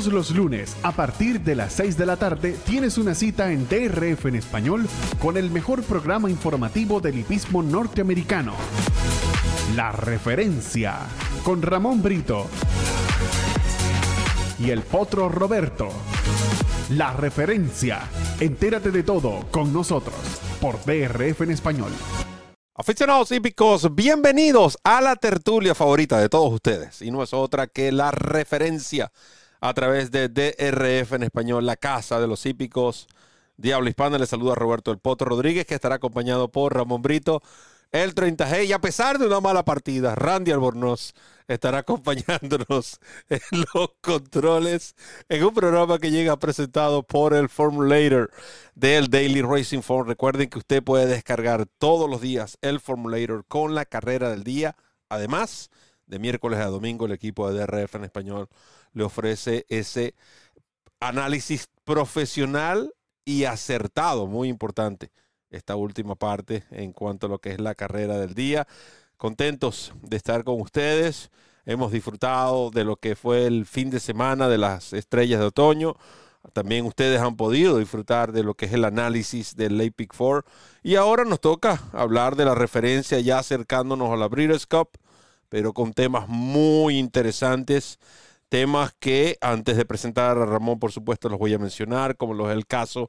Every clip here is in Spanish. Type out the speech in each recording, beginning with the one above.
Todos los lunes, a partir de las 6 de la tarde, tienes una cita en DRF en español con el mejor programa informativo del hipismo norteamericano. La referencia con Ramón Brito y el potro Roberto. La referencia. Entérate de todo con nosotros por DRF en español. Aficionados hípicos, bienvenidos a la tertulia favorita de todos ustedes. Y no es otra que la referencia a través de DRF en español, la casa de los hípicos. Diablo Hispana le saluda a Roberto El Potro Rodríguez, que estará acompañado por Ramón Brito, el 30G. Y a pesar de una mala partida, Randy Albornoz estará acompañándonos en los controles en un programa que llega presentado por el Formulator del Daily Racing Form. Recuerden que usted puede descargar todos los días el Formulator con la carrera del día. Además, de miércoles a domingo, el equipo de DRF en español le ofrece ese análisis profesional y acertado, muy importante esta última parte en cuanto a lo que es la carrera del día. Contentos de estar con ustedes. Hemos disfrutado de lo que fue el fin de semana de las estrellas de otoño. También ustedes han podido disfrutar de lo que es el análisis del Late Pick 4. Y ahora nos toca hablar de la referencia ya acercándonos a la Breeders' Cup, pero con temas muy interesantes. Temas que antes de presentar a Ramón, por supuesto, los voy a mencionar, como lo es el caso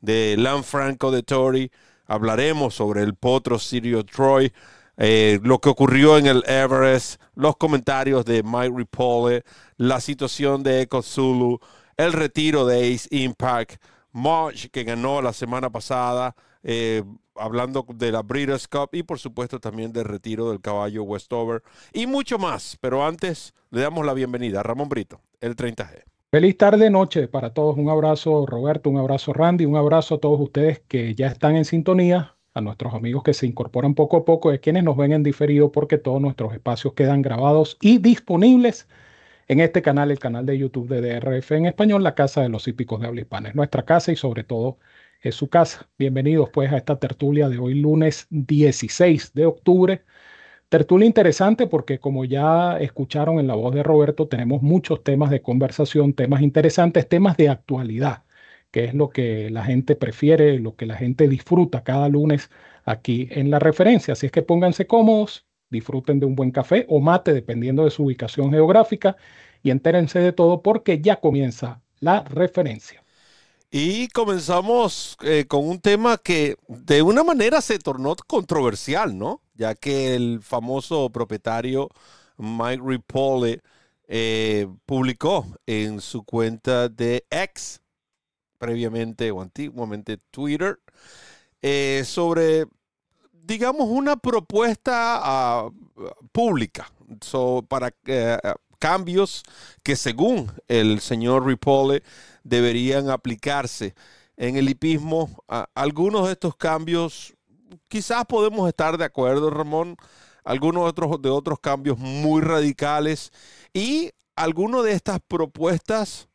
de Lanfranco de Tory. Hablaremos sobre el potro Sirio Troy eh, lo que ocurrió en el Everest, los comentarios de Mike Ripolle, la situación de Echo Zulu, el retiro de Ace Impact, March que ganó la semana pasada, eh, hablando de la Breeders' Cup y por supuesto también del retiro del caballo Westover y mucho más. Pero antes le damos la bienvenida a Ramón Brito, el 30G. Feliz tarde, noche para todos. Un abrazo Roberto, un abrazo Randy, un abrazo a todos ustedes que ya están en sintonía a nuestros amigos que se incorporan poco a poco, a quienes nos ven en diferido, porque todos nuestros espacios quedan grabados y disponibles en este canal, el canal de YouTube de DRF en español, la Casa de los Hípicos de Habla Hispana. Es nuestra casa y sobre todo es su casa. Bienvenidos pues a esta tertulia de hoy, lunes 16 de octubre. Tertulia interesante porque como ya escucharon en la voz de Roberto, tenemos muchos temas de conversación, temas interesantes, temas de actualidad que es lo que la gente prefiere, lo que la gente disfruta cada lunes aquí en la referencia. Así es que pónganse cómodos, disfruten de un buen café o mate, dependiendo de su ubicación geográfica, y entérense de todo porque ya comienza la referencia. Y comenzamos eh, con un tema que de una manera se tornó controversial, ¿no? Ya que el famoso propietario Mike Ripolle eh, publicó en su cuenta de X previamente o antiguamente Twitter, eh, sobre, digamos, una propuesta ah, pública para eh, cambios que según el señor Ripolle deberían aplicarse en el hipismo. algunos de estos cambios quizás podemos estar de acuerdo, Ramón, algunos otros, de otros cambios muy radicales y algunas de estas propuestas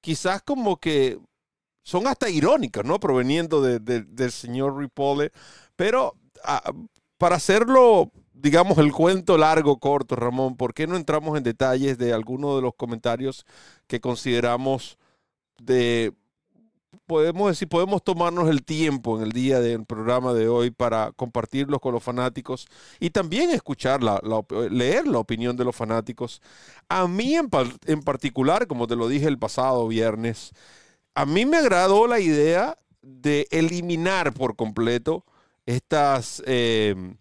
quizás como que son hasta irónicas, ¿no? Proveniendo del señor Ripolle. Pero para hacerlo, digamos, el cuento largo, corto, Ramón, ¿por qué no entramos en detalles de algunos de los comentarios que consideramos de podemos decir, podemos tomarnos el tiempo en el día del programa de hoy para compartirlos con los fanáticos y también escuchar, la, leer la opinión de los fanáticos. A mí en, en, particular, como te lo dije el pasado viernes, a mí me agradó la idea de eliminar por completo estas, em,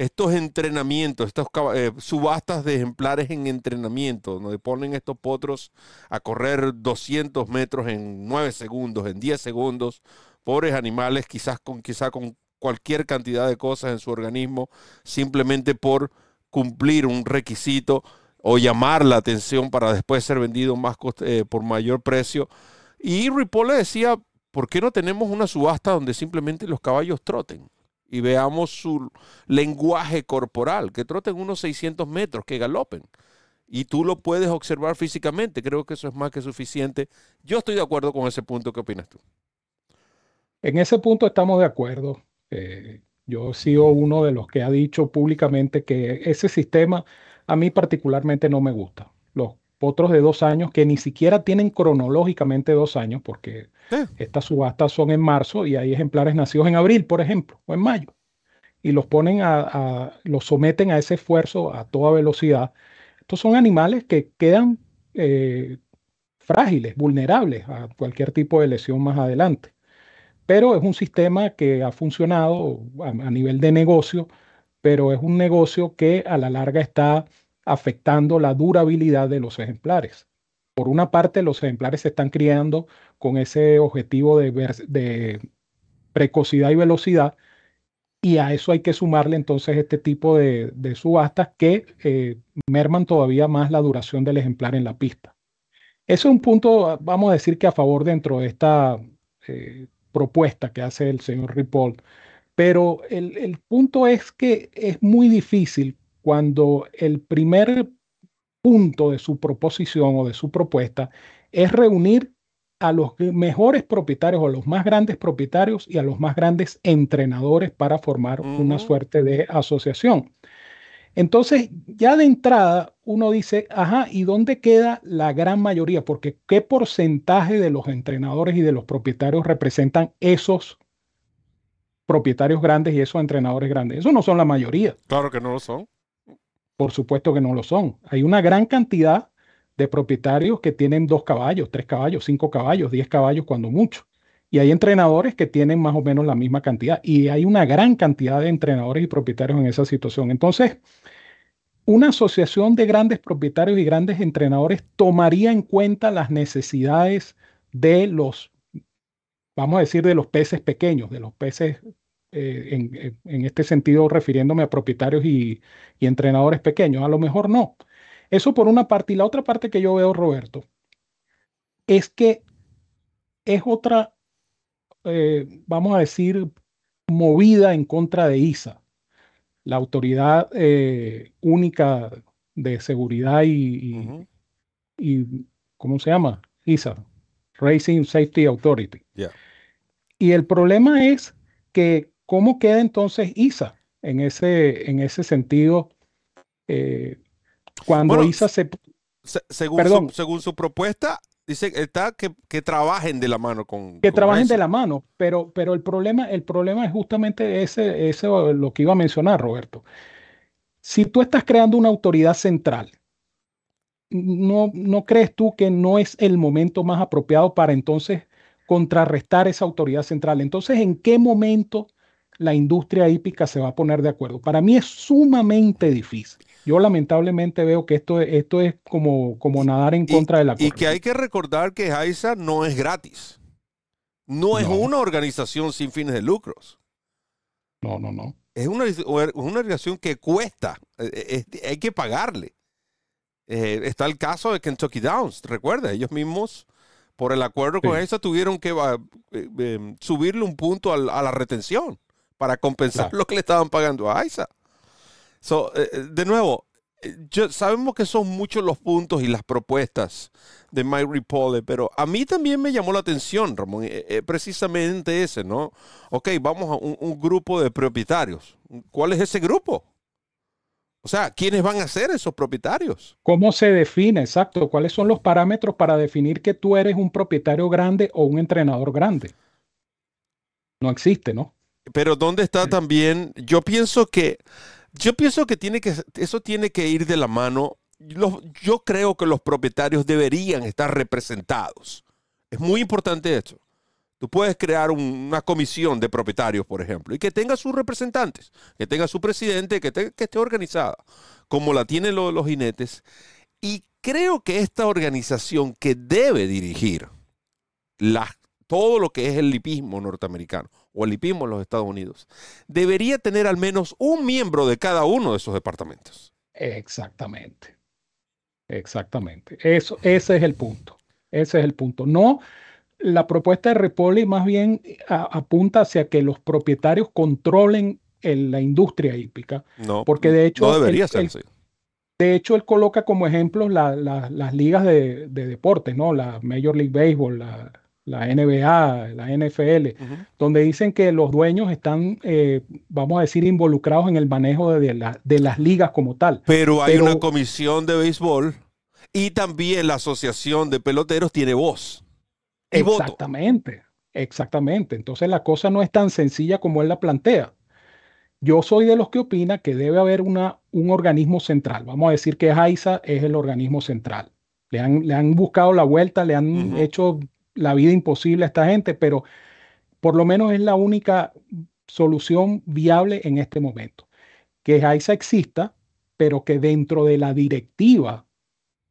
estos entrenamientos, estas eh, subastas de ejemplares en entrenamiento, donde ponen estos potros a correr 200 metros en 9 segundos, en 10 segundos, pobres animales, quizás con, quizás con cualquier cantidad de cosas en su organismo, simplemente por cumplir un requisito o llamar la atención para después ser vendido más eh, por mayor precio. Y Ripoll decía, ¿por qué no tenemos una subasta donde simplemente los caballos troten? Y veamos su lenguaje corporal, que troten unos 600 metros, que galopen. Y tú lo puedes observar físicamente. Creo que eso es más que suficiente. Yo estoy de acuerdo con ese punto. ¿Qué opinas tú? En ese punto estamos de acuerdo. Eh, yo he sido uno de los que ha dicho públicamente que ese sistema a mí particularmente no me gusta. Los potros de dos años que ni siquiera tienen cronológicamente dos años, porque estas subastas son en marzo y hay ejemplares nacidos en abril, por ejemplo, o en mayo, y los ponen a, los someten a ese esfuerzo a toda velocidad. Estos son animales que quedan eh, frágiles, vulnerables a cualquier tipo de lesión más adelante. Pero es un sistema que ha funcionado a nivel de negocio, pero es un negocio que a la larga está afectando la durabilidad de los ejemplares. Por una parte, los ejemplares se están criando con ese objetivo de, precocidad y velocidad, y a eso hay que sumarle entonces este tipo de, subastas que eh, merman todavía más la duración del ejemplar en la pista. Ese es un punto, vamos a decir que a favor dentro de esta eh, propuesta que hace el señor Ripoll, pero el punto es que es muy difícil cuando el primer punto de su proposición o de su propuesta es reunir a los mejores propietarios o a los más grandes propietarios y a los más grandes entrenadores para formar una suerte de asociación. Entonces, ya de entrada, uno dice, ajá, ¿y dónde queda la gran mayoría? Porque ¿qué porcentaje de los entrenadores y de los propietarios representan esos propietarios grandes y esos entrenadores grandes? Eso no son la mayoría. Claro que no lo son. Por supuesto que no lo son. Hay una gran cantidad de propietarios que tienen dos caballos, tres caballos, cinco caballos, diez caballos cuando mucho. Y hay entrenadores que tienen más o menos la misma cantidad. Y hay una gran cantidad de entrenadores y propietarios en esa situación. Entonces, una asociación de grandes propietarios y grandes entrenadores tomaría en cuenta las necesidades de los, vamos a decir, de los peces pequeños, de los peces eh, en, este sentido refiriéndome a propietarios y, entrenadores pequeños. A lo mejor no. Eso por una parte. Y la otra parte que yo veo, Roberto, es que es otra, eh, vamos a decir, movida en contra de ISA, la autoridad eh, única de seguridad y, y, ¿cómo se llama? ISA, Racing Safety Authority. Y el problema es que ¿Cómo queda entonces ISA en ese, en ese sentido? Eh, cuando ISA se... según, Su, según su propuesta, dice está que, que, trabajen de la mano con... Que trabajen de la mano, pero, pero el, problema, el problema es justamente ese, ese, lo que iba a mencionar, Roberto. Si tú estás creando una autoridad central, ¿no, ¿no crees tú que no es el momento más apropiado para entonces contrarrestar esa autoridad central? Entonces, ¿en qué momento la industria hípica se va a poner de acuerdo. Para mí es sumamente difícil. Yo lamentablemente veo que esto, esto es como, como nadar en contra de la corriente. Y que hay que recordar que AISA no es gratis. No es una organización sin fines de lucros. No, no, no. Es una, una organización que cuesta. Eh, eh, hay que pagarle. Eh, está el caso de Kentucky Downs. Recuerda, ellos mismos, por el acuerdo con AISA, tuvieron que subirle un punto a la retención para compensar lo que le estaban pagando a Aiza. Eh, eh, de nuevo, eh, sabemos que son muchos los puntos y las propuestas de Mike Ripolle, pero a mí también me llamó la atención, Ramón, precisamente ese, ¿no? Ok, vamos a un, grupo de propietarios. ¿Cuál es ese grupo? O sea, ¿quiénes van a ser esos propietarios? ¿Cómo se define? Exacto. ¿Cuáles son los parámetros para definir que tú eres un propietario grande o un entrenador grande? No existe, ¿no? Pero ¿dónde está también? Yo pienso que, yo pienso que tiene que, eso tiene que ir de la mano. yo creo que los propietarios deberían estar representados. Es muy importante esto. Tú puedes crear una comisión de propietarios, por ejemplo, y que tenga sus representantes, que tenga su presidente, que, esté organizada, como la tienen los jinetes. Y creo que esta organización que debe dirigir la, todo lo que es el lipismo norteamericano, o el IPIMO en los Estados Unidos, debería tener al menos un miembro de cada uno de esos departamentos. Exactamente. Exactamente. Eso, ese es el punto. Ese es el punto. No, la propuesta de Repoli más bien apunta hacia que los propietarios controlen la industria hípica. No, porque de hecho. No debería ser así. De hecho, él coloca como ejemplos las ligas de, de deportes, ¿no? La Major League Baseball, la, la NBA, la NFL, donde dicen que los dueños están, eh, vamos a decir, involucrados en el manejo de, de las ligas como tal. Pero hay una comisión de béisbol Y también la Asociación de Peloteros tiene voz. exactamente, exactamente. Entonces la cosa no es tan sencilla como él la plantea. Yo soy de los que opina que debe haber una, un organismo central. Vamos a decir que AISA es el organismo central. Le han, le han buscado la vuelta, le han hecho la vida imposible a esta gente, pero por lo menos es la única solución viable en este momento. Que AISA exista, pero que dentro de la directiva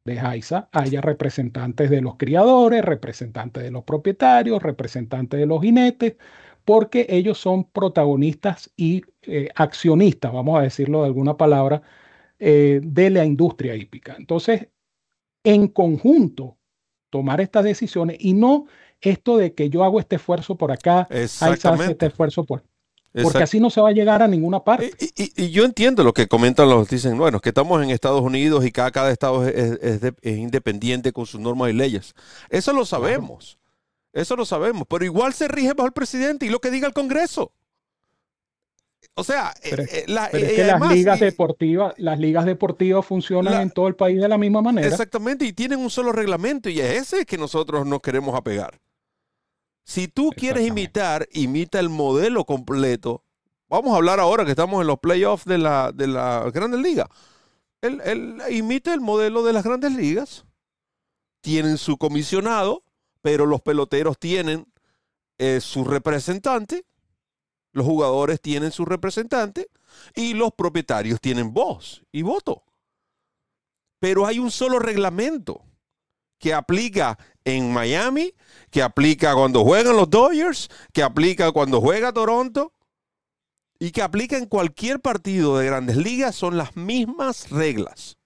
de AISA haya representantes de los criadores, representantes de los propietarios, representantes de los jinetes, porque ellos son protagonistas y eh, accionistas, vamos a decirlo de alguna palabra, eh, de la industria hípica. Entonces, en conjunto, tomar estas decisiones y no esto de que yo hago este esfuerzo por acá, AISA hace este esfuerzo por... Porque así no se va a llegar a ninguna parte. Y, yo entiendo lo que comentan los, dicen, bueno, que estamos en Estados Unidos y cada, cada estado es, independiente con sus normas y leyes. Eso lo sabemos, eso lo sabemos, pero igual se rige bajo el presidente y lo que diga el Congreso. O sea, pero, eh, es que las ligas deportivas, las ligas deportivas funcionan en todo el país de la misma manera. Exactamente, y tienen un solo reglamento y es ese que nosotros nos queremos apegar. Si tú quieres imitar, imita el modelo completo. Vamos a hablar ahora que estamos en los playoffs de la, de la Grandes Ligas. Él, imita el modelo de las Grandes Ligas. Tienen su comisionado, pero los peloteros tienen eh, su representante. Los jugadores tienen su representante y los propietarios tienen voz y voto. Pero hay un solo reglamento que aplica en Miami, que aplica cuando juegan los Dodgers, que aplica cuando juega Toronto y que aplica en cualquier partido de grandes ligas, son las mismas reglas.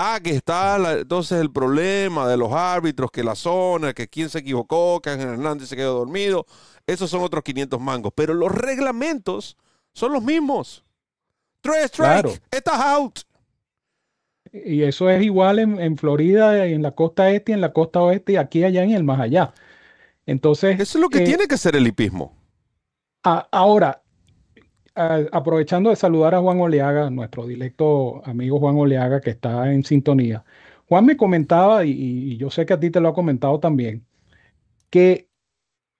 Ah, que está entonces el problema de los árbitros, que la zona, que quién se equivocó, que Ángel Hernández se quedó dormido. Esos son otros 500 mangos. Pero los reglamentos son los mismos. Tres strike, estás out. Y eso es igual en, Florida, en la costa este, en la costa oeste, y aquí, allá, y el más allá. Entonces. Eso es lo que eh, tiene que ser el hipismo. ahora, aprovechando de saludar a Juan Oleaga, nuestro directo amigo Juan Oleaga, que está en sintonía. Juan me comentaba, y, y yo sé que a ti te lo ha comentado también, que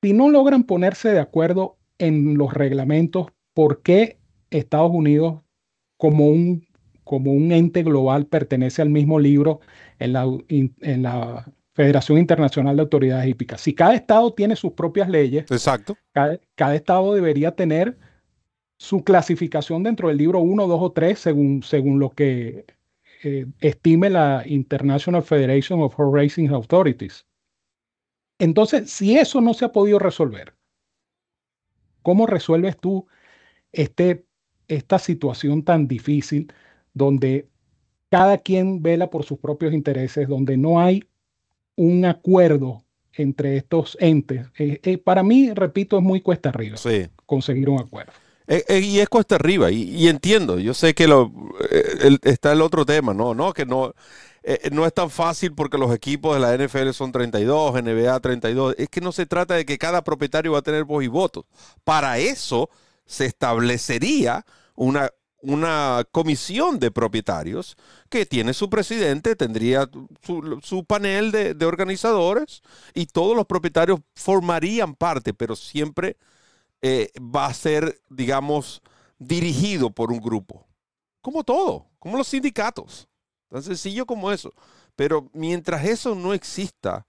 si no logran ponerse de acuerdo en los reglamentos, ¿por qué Estados Unidos, como un como un ente global pertenece al mismo libro en la, en la Federación Internacional de Autoridades Hípicas. Si cada estado tiene sus propias leyes, Exacto. Cada, estado debería tener su clasificación dentro del libro 1, 2 o 3, según, según lo que eh, estime la International Federation of Horse Racing Authorities. Entonces, si eso no se ha podido resolver, ¿cómo resuelves tú este, esta situación tan difícil donde cada quien vela por sus propios intereses, donde no hay un acuerdo entre estos entes. Eh, eh, para mí, repito, es muy cuesta arriba conseguir un acuerdo. Eh, y es cuesta arriba, y, entiendo, yo sé que lo, está el otro tema, ¿no? no que no, no es tan fácil porque los equipos de la NFL son 32, NBA 32. Es que no se trata de que cada propietario va a tener voz y votos. Para eso se establecería una, una comisión de propietarios que tiene su presidente, tendría su, panel de, organizadores y todos los propietarios formarían parte, pero siempre eh, va a ser, digamos, dirigido por un grupo. Como todo, como los sindicatos. Tan sencillo como eso. Pero mientras eso no exista,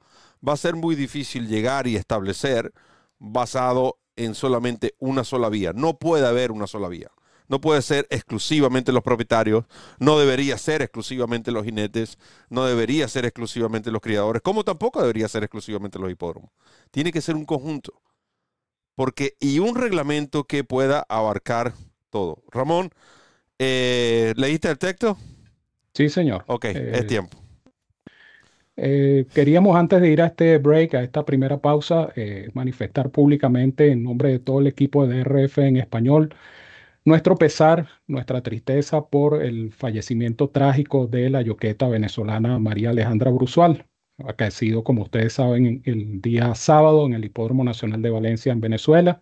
va a ser muy difícil llegar y establecer basado en solamente una sola vía. No puede haber una sola vía no puede ser exclusivamente los propietarios, no debería ser exclusivamente los jinetes, no debería ser exclusivamente los criadores, como tampoco debería ser exclusivamente los hipódromos. Tiene que ser un conjunto. Porque, y un reglamento que pueda abarcar todo. Ramón, eh, ¿leíste el texto? Sí, señor. Ok, es eh, tiempo. Eh, queríamos antes de ir a este break, a esta primera pausa, manifestar públicamente en nombre de todo el equipo de DRF en español nuestro pesar, nuestra tristeza por el fallecimiento trágico de la yoqueta venezolana María Alejandra Brusual, acaecido, como ustedes saben, el día sábado en el Hipódromo Nacional de Valencia en Venezuela.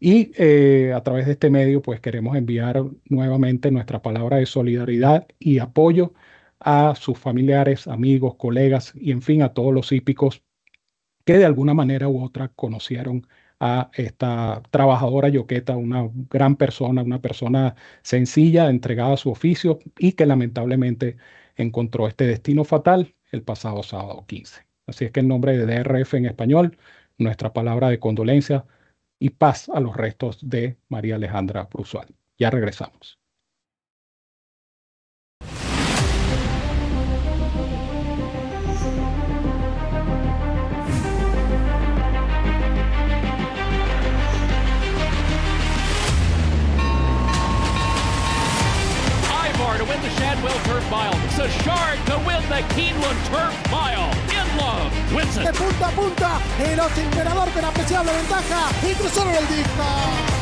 Y eh, a través de este medio, pues queremos enviar nuevamente nuestra palabra de solidaridad y apoyo a sus familiares, amigos, colegas y en fin a todos los hípicos que de alguna manera u otra conocieron a esta trabajadora yoqueta, una gran persona, una persona sencilla, entregada a su oficio y que lamentablemente encontró este destino fatal el pasado sábado 15. Así es que en nombre de DRF en español, nuestra palabra de condolencia y paz a los restos de María Alejandra Brusual. Ya regresamos. Sachard to win the Keeneland Turf Mile. In love, wins it. De punta a punta, el Imperador con apreciable ventaja y cruzaron el disco.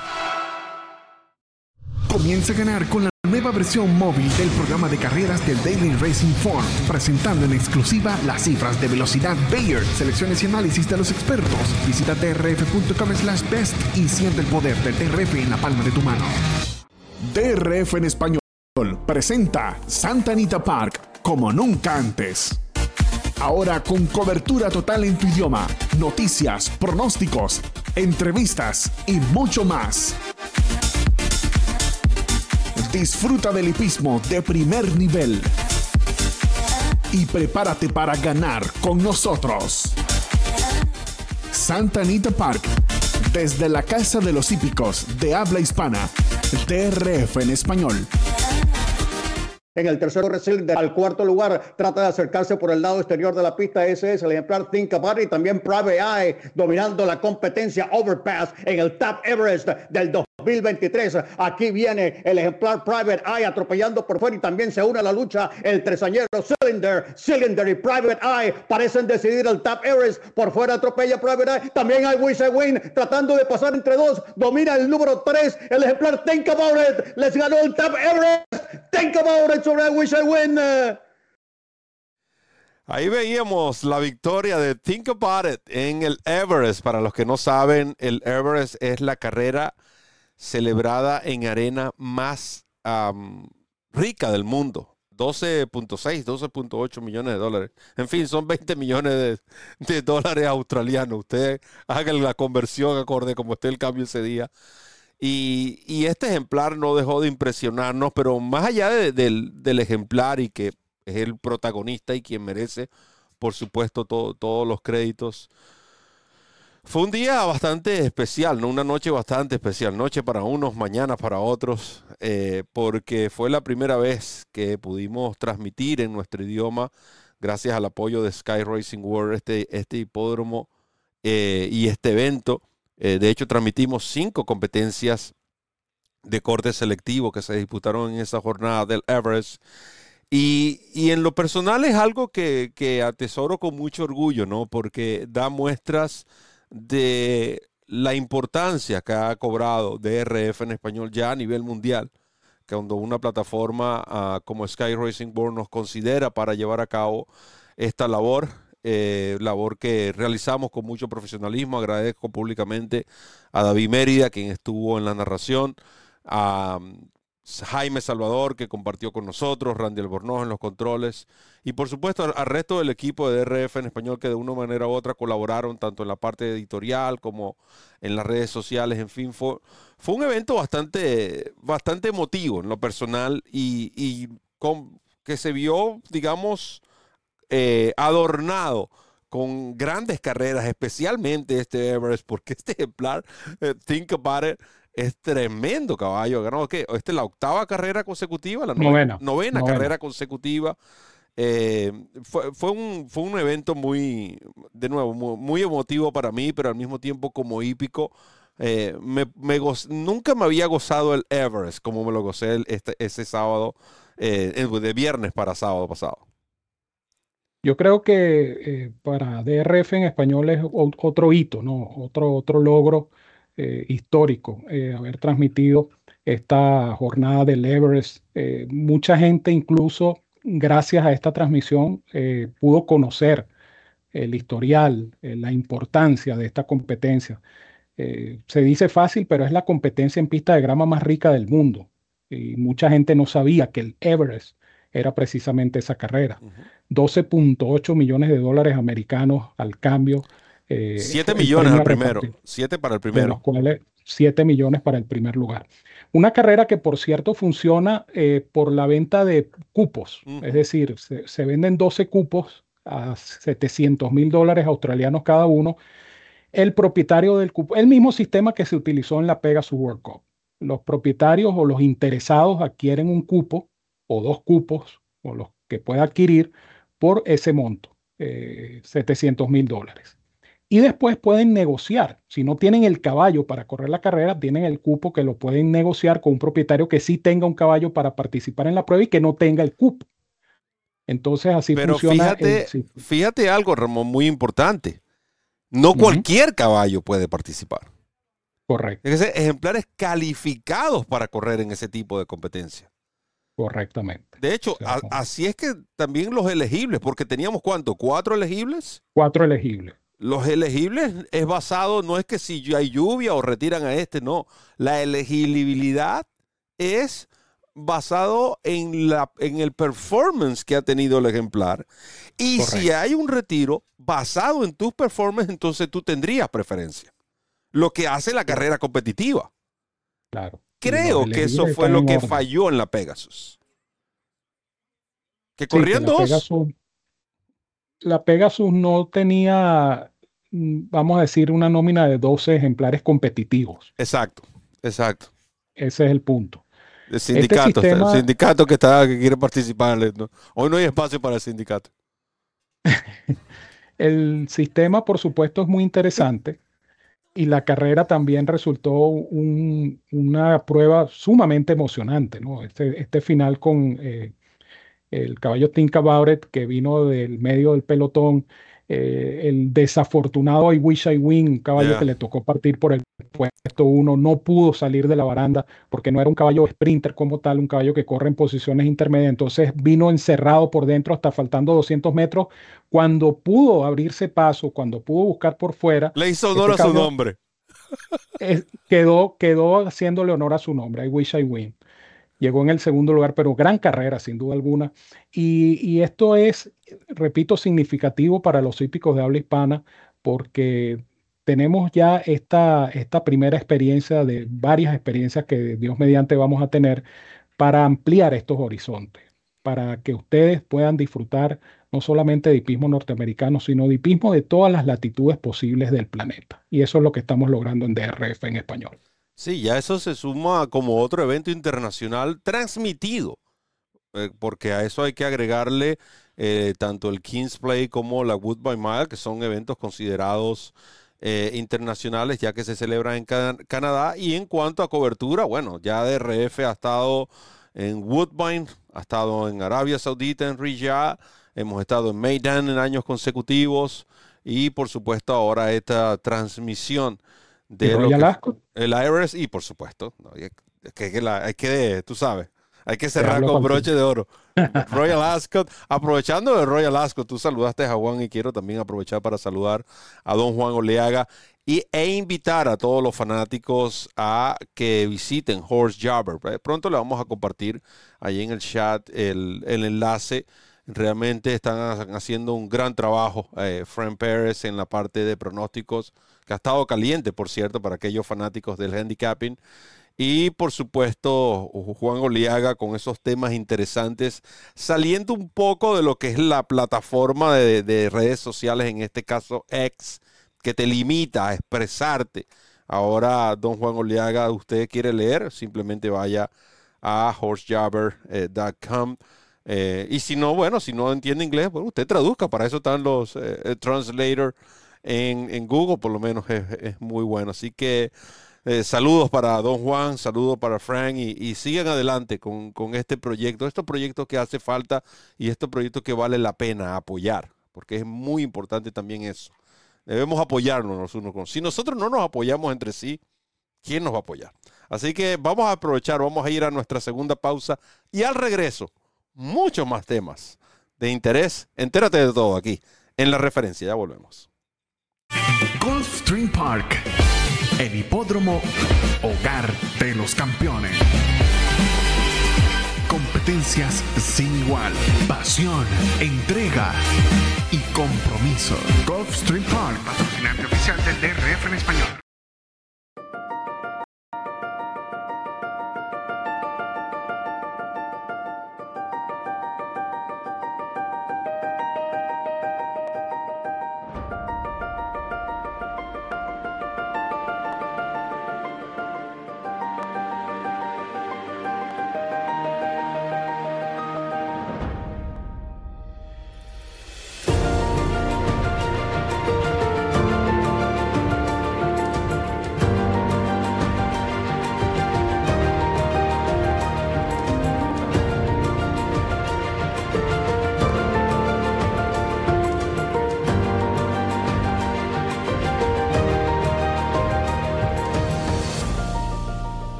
Comienza a ganar con la nueva versión móvil del programa de carreras del Daily Racing Form, presentando en exclusiva las cifras de velocidad Bayer, selecciones y análisis de los expertos. Visita drf.com slash best y siente el poder del DRF en la palma de tu mano. DRF en español presenta Santa Anita Park como nunca antes. Ahora con cobertura total en tu idioma, noticias, pronósticos, entrevistas y mucho más. Disfruta del hipismo de primer nivel. Y prepárate para ganar con nosotros. Santa Anita Park, desde la Casa de los Hípicos de habla hispana, TRF en español. En el tercer cylinder, al cuarto lugar, trata de acercarse por el lado exterior de la pista. Ese es el ejemplar Think About. También Private Eye dominando la competencia Overpass en el Top Everest del 2023. Aquí viene el ejemplar Private Eye atropellando por fuera y también se une a la lucha el tresañero Cylinder. Cylinder y Private Eye parecen decidir el Top Everest. Por fuera atropella Private Eye. También hay Wish Win tratando de pasar entre dos. Domina el número 3, el ejemplar Think About It. Les ganó el Top Everest. Think About It sobre Wish Win. Ahí veíamos la victoria de Think About It en el Everest. Para los que no saben, el Everest es la carrera celebrada en arena más rica del mundo. 12.6, 12.8 millones de dólares. En fin, son 20 millones de, dólares australianos. Usted haga la conversión acorde como esté el cambio ese día. Y, este ejemplar no dejó de impresionarnos, pero más allá del, ejemplar y que es el protagonista y quien merece, por supuesto, todos los créditos fue un día bastante especial, ¿no? una noche bastante especial, noche para unos, mañana para otros, eh, porque fue la primera vez que pudimos transmitir en nuestro idioma, gracias al apoyo de Sky Racing World, este, este hipódromo eh, y este evento. Eh, de hecho, transmitimos cinco competencias de corte selectivo que se disputaron en esa jornada del Everest. Y, y en lo personal es algo que, que atesoro con mucho orgullo, ¿no? Porque da muestras de la importancia que ha cobrado DRF en español ya a nivel mundial, que cuando una plataforma ah, como Sky Racing Board nos considera para llevar a cabo esta labor, eh, labor que realizamos con mucho profesionalismo. Agradezco públicamente a David Mérida, quien estuvo en la narración, a Jaime Salvador, que compartió con nosotros, Randy Albornoz en los controles, y por supuesto al, resto del equipo de DRF en español que de una manera u otra colaboraron tanto en la parte editorial como en las redes sociales, en fin, fue, un evento bastante, bastante emotivo en lo personal y, con, que se vio, digamos, eh, adornado con grandes carreras, especialmente este Everest, porque este ejemplar, eh, Think About It, es tremendo caballo. Ganó, ¿qué? Esta es la octava carrera consecutiva, la novena, novena, carrera consecutiva. Eh, fue, fue, un, fue un evento muy, de nuevo, muy, emotivo para mí, pero al mismo tiempo como hípico. Eh, me, nunca me había gozado el Everest como me lo gocé este, ese sábado, de viernes para sábado pasado. Yo creo que eh, para DRF en español es otro hito, ¿no? Otro, otro logro eh, histórico, eh, haber transmitido esta jornada del Everest. mucha gente incluso, gracias a esta transmisión, pudo conocer el historial, la importancia de esta competencia. se dice fácil, pero es la competencia en pista de grama más rica del mundo. Y mucha gente no sabía que el Everest era precisamente esa carrera. 12.8 millones de dólares americanos al cambio. 7 eh, millones al primero, 7 para el primero. De los cuales 7 millones para el primer lugar. Una carrera que, por cierto, funciona eh, por la venta de cupos, es decir, se, venden 12 cupos a 700 mil dólares australianos cada uno. El propietario del cupo, el mismo sistema que se utilizó en la Pegasus World Cup. Los propietarios o los interesados adquieren un cupo o dos cupos, o los que pueda adquirir, por ese monto, 700 eh, mil dólares. Y después pueden negociar. Si no tienen el caballo para correr la carrera, tienen el cupo que lo pueden negociar con un propietario que sí tenga un caballo para participar en la prueba y que no tenga el cupo. Entonces así Pero funciona. Fíjate, fíjate algo, Ramón, muy importante. No cualquier caballo puede participar. Correcto. Es ejemplares calificados para correr en ese tipo de competencia. Correctamente. De hecho, así es que también los elegibles, porque teníamos cuánto, cuatro elegibles. Cuatro elegibles. Los elegibles es basado, no es que si hay lluvia o retiran a este, no. La elegibilidad es basado en, la, en el performance que ha tenido el ejemplar. Y si hay un retiro basado en tus performance, entonces tú tendrías preferencia. Lo que hace la carrera competitiva. Claro creo que eso fue lo que falló en la Pegasus. Que corrían dos. La Pegasus, no tenía, vamos a decir, una nómina de 12 ejemplares competitivos. Exacto, exacto. Ese es el punto. El este sindicato, el sindicato que está, que quiere participar. Hoy no hay espacio para el sindicato. el sistema, por supuesto, es muy interesante y la carrera también resultó una prueba sumamente emocionante, ¿no? Este, este final con eh, el caballo Think About que vino del medio del pelotón, eh, el desafortunado I Wish I Win, un caballo que le tocó partir por el puesto uno, no pudo salir de la baranda porque no era un caballo sprinter como tal, un caballo que corre en posiciones intermedias, entonces vino encerrado por dentro hasta faltando 200 metros, cuando pudo abrirse paso, cuando pudo buscar por fuera. Le hizo honor este a su nombre. quedó, quedó haciéndole honor a su nombre, I Wish I Win llegó en el segundo lugar, pero gran carrera sin duda alguna. Y, esto es, repito, significativo para los hípicos de habla hispana porque tenemos ya esta, esta primera experiencia de varias experiencias que Dios mediante vamos a tener para ampliar estos horizontes, para que ustedes puedan disfrutar no solamente de hipismo norteamericano, sino de hipismo de todas las latitudes posibles del planeta. Y eso es lo que estamos logrando en DRF en español. Sí, ya eso se suma como otro evento internacional transmitido, eh, porque a eso hay que agregarle eh, tanto el Kings Play como la Wood by Mile, que son eventos considerados eh, internacionales ya que se celebran en Canadá. Y en cuanto a cobertura, bueno, ya DRF ha estado en Woodbine, ha estado en Arabia Saudita, en Riyadh, hemos estado en Maidan en años consecutivos y por supuesto ahora esta transmisión de el IRS y por supuesto, es que, hay que, tú sabes, hay que cerrar con broche de oro. Royal Ascot, aprovechando de Royal Ascot, tú saludaste a Juan y quiero también aprovechar para saludar a don Juan Oleaga y, e invitar a todos los fanáticos a que visiten Horse Jobber. Eh, pronto le vamos a compartir ahí en el chat el, enlace. Realmente están haciendo un gran trabajo, eh, Frank Pérez, en la parte de pronósticos que ha estado caliente, por cierto, para aquellos fanáticos del handicapping. Y por supuesto, Juan Oliaga con esos temas interesantes, saliendo un poco de lo que es la plataforma de, de redes sociales, en este caso X, que te limita a expresarte. Ahora, don Juan Oliaga, usted quiere leer, simplemente vaya a horsejabber.com. Eh, y si no, bueno, si no entiende inglés, bueno, usted traduzca. Para eso están los eh, translators en, Google, por lo menos es, muy bueno. Así que eh, saludos para don Juan, saludos para Frank y, y sigan adelante con, con, este proyecto, estos proyectos que hace falta y estos proyectos que vale la pena apoyar, porque es muy importante también eso. Debemos apoyarnos los unos con Si nosotros no nos apoyamos entre sí, ¿quién nos va a apoyar? Así que vamos a aprovechar, vamos a ir a nuestra segunda pausa y al regreso, muchos más temas de interés. Entérate de todo aquí en la referencia. Ya volvemos. Gulfstream Park, el hipódromo hogar de los campeones. Competencias sin igual, pasión, entrega y compromiso. Gulfstream Park, patrocinante oficial del DRF en español.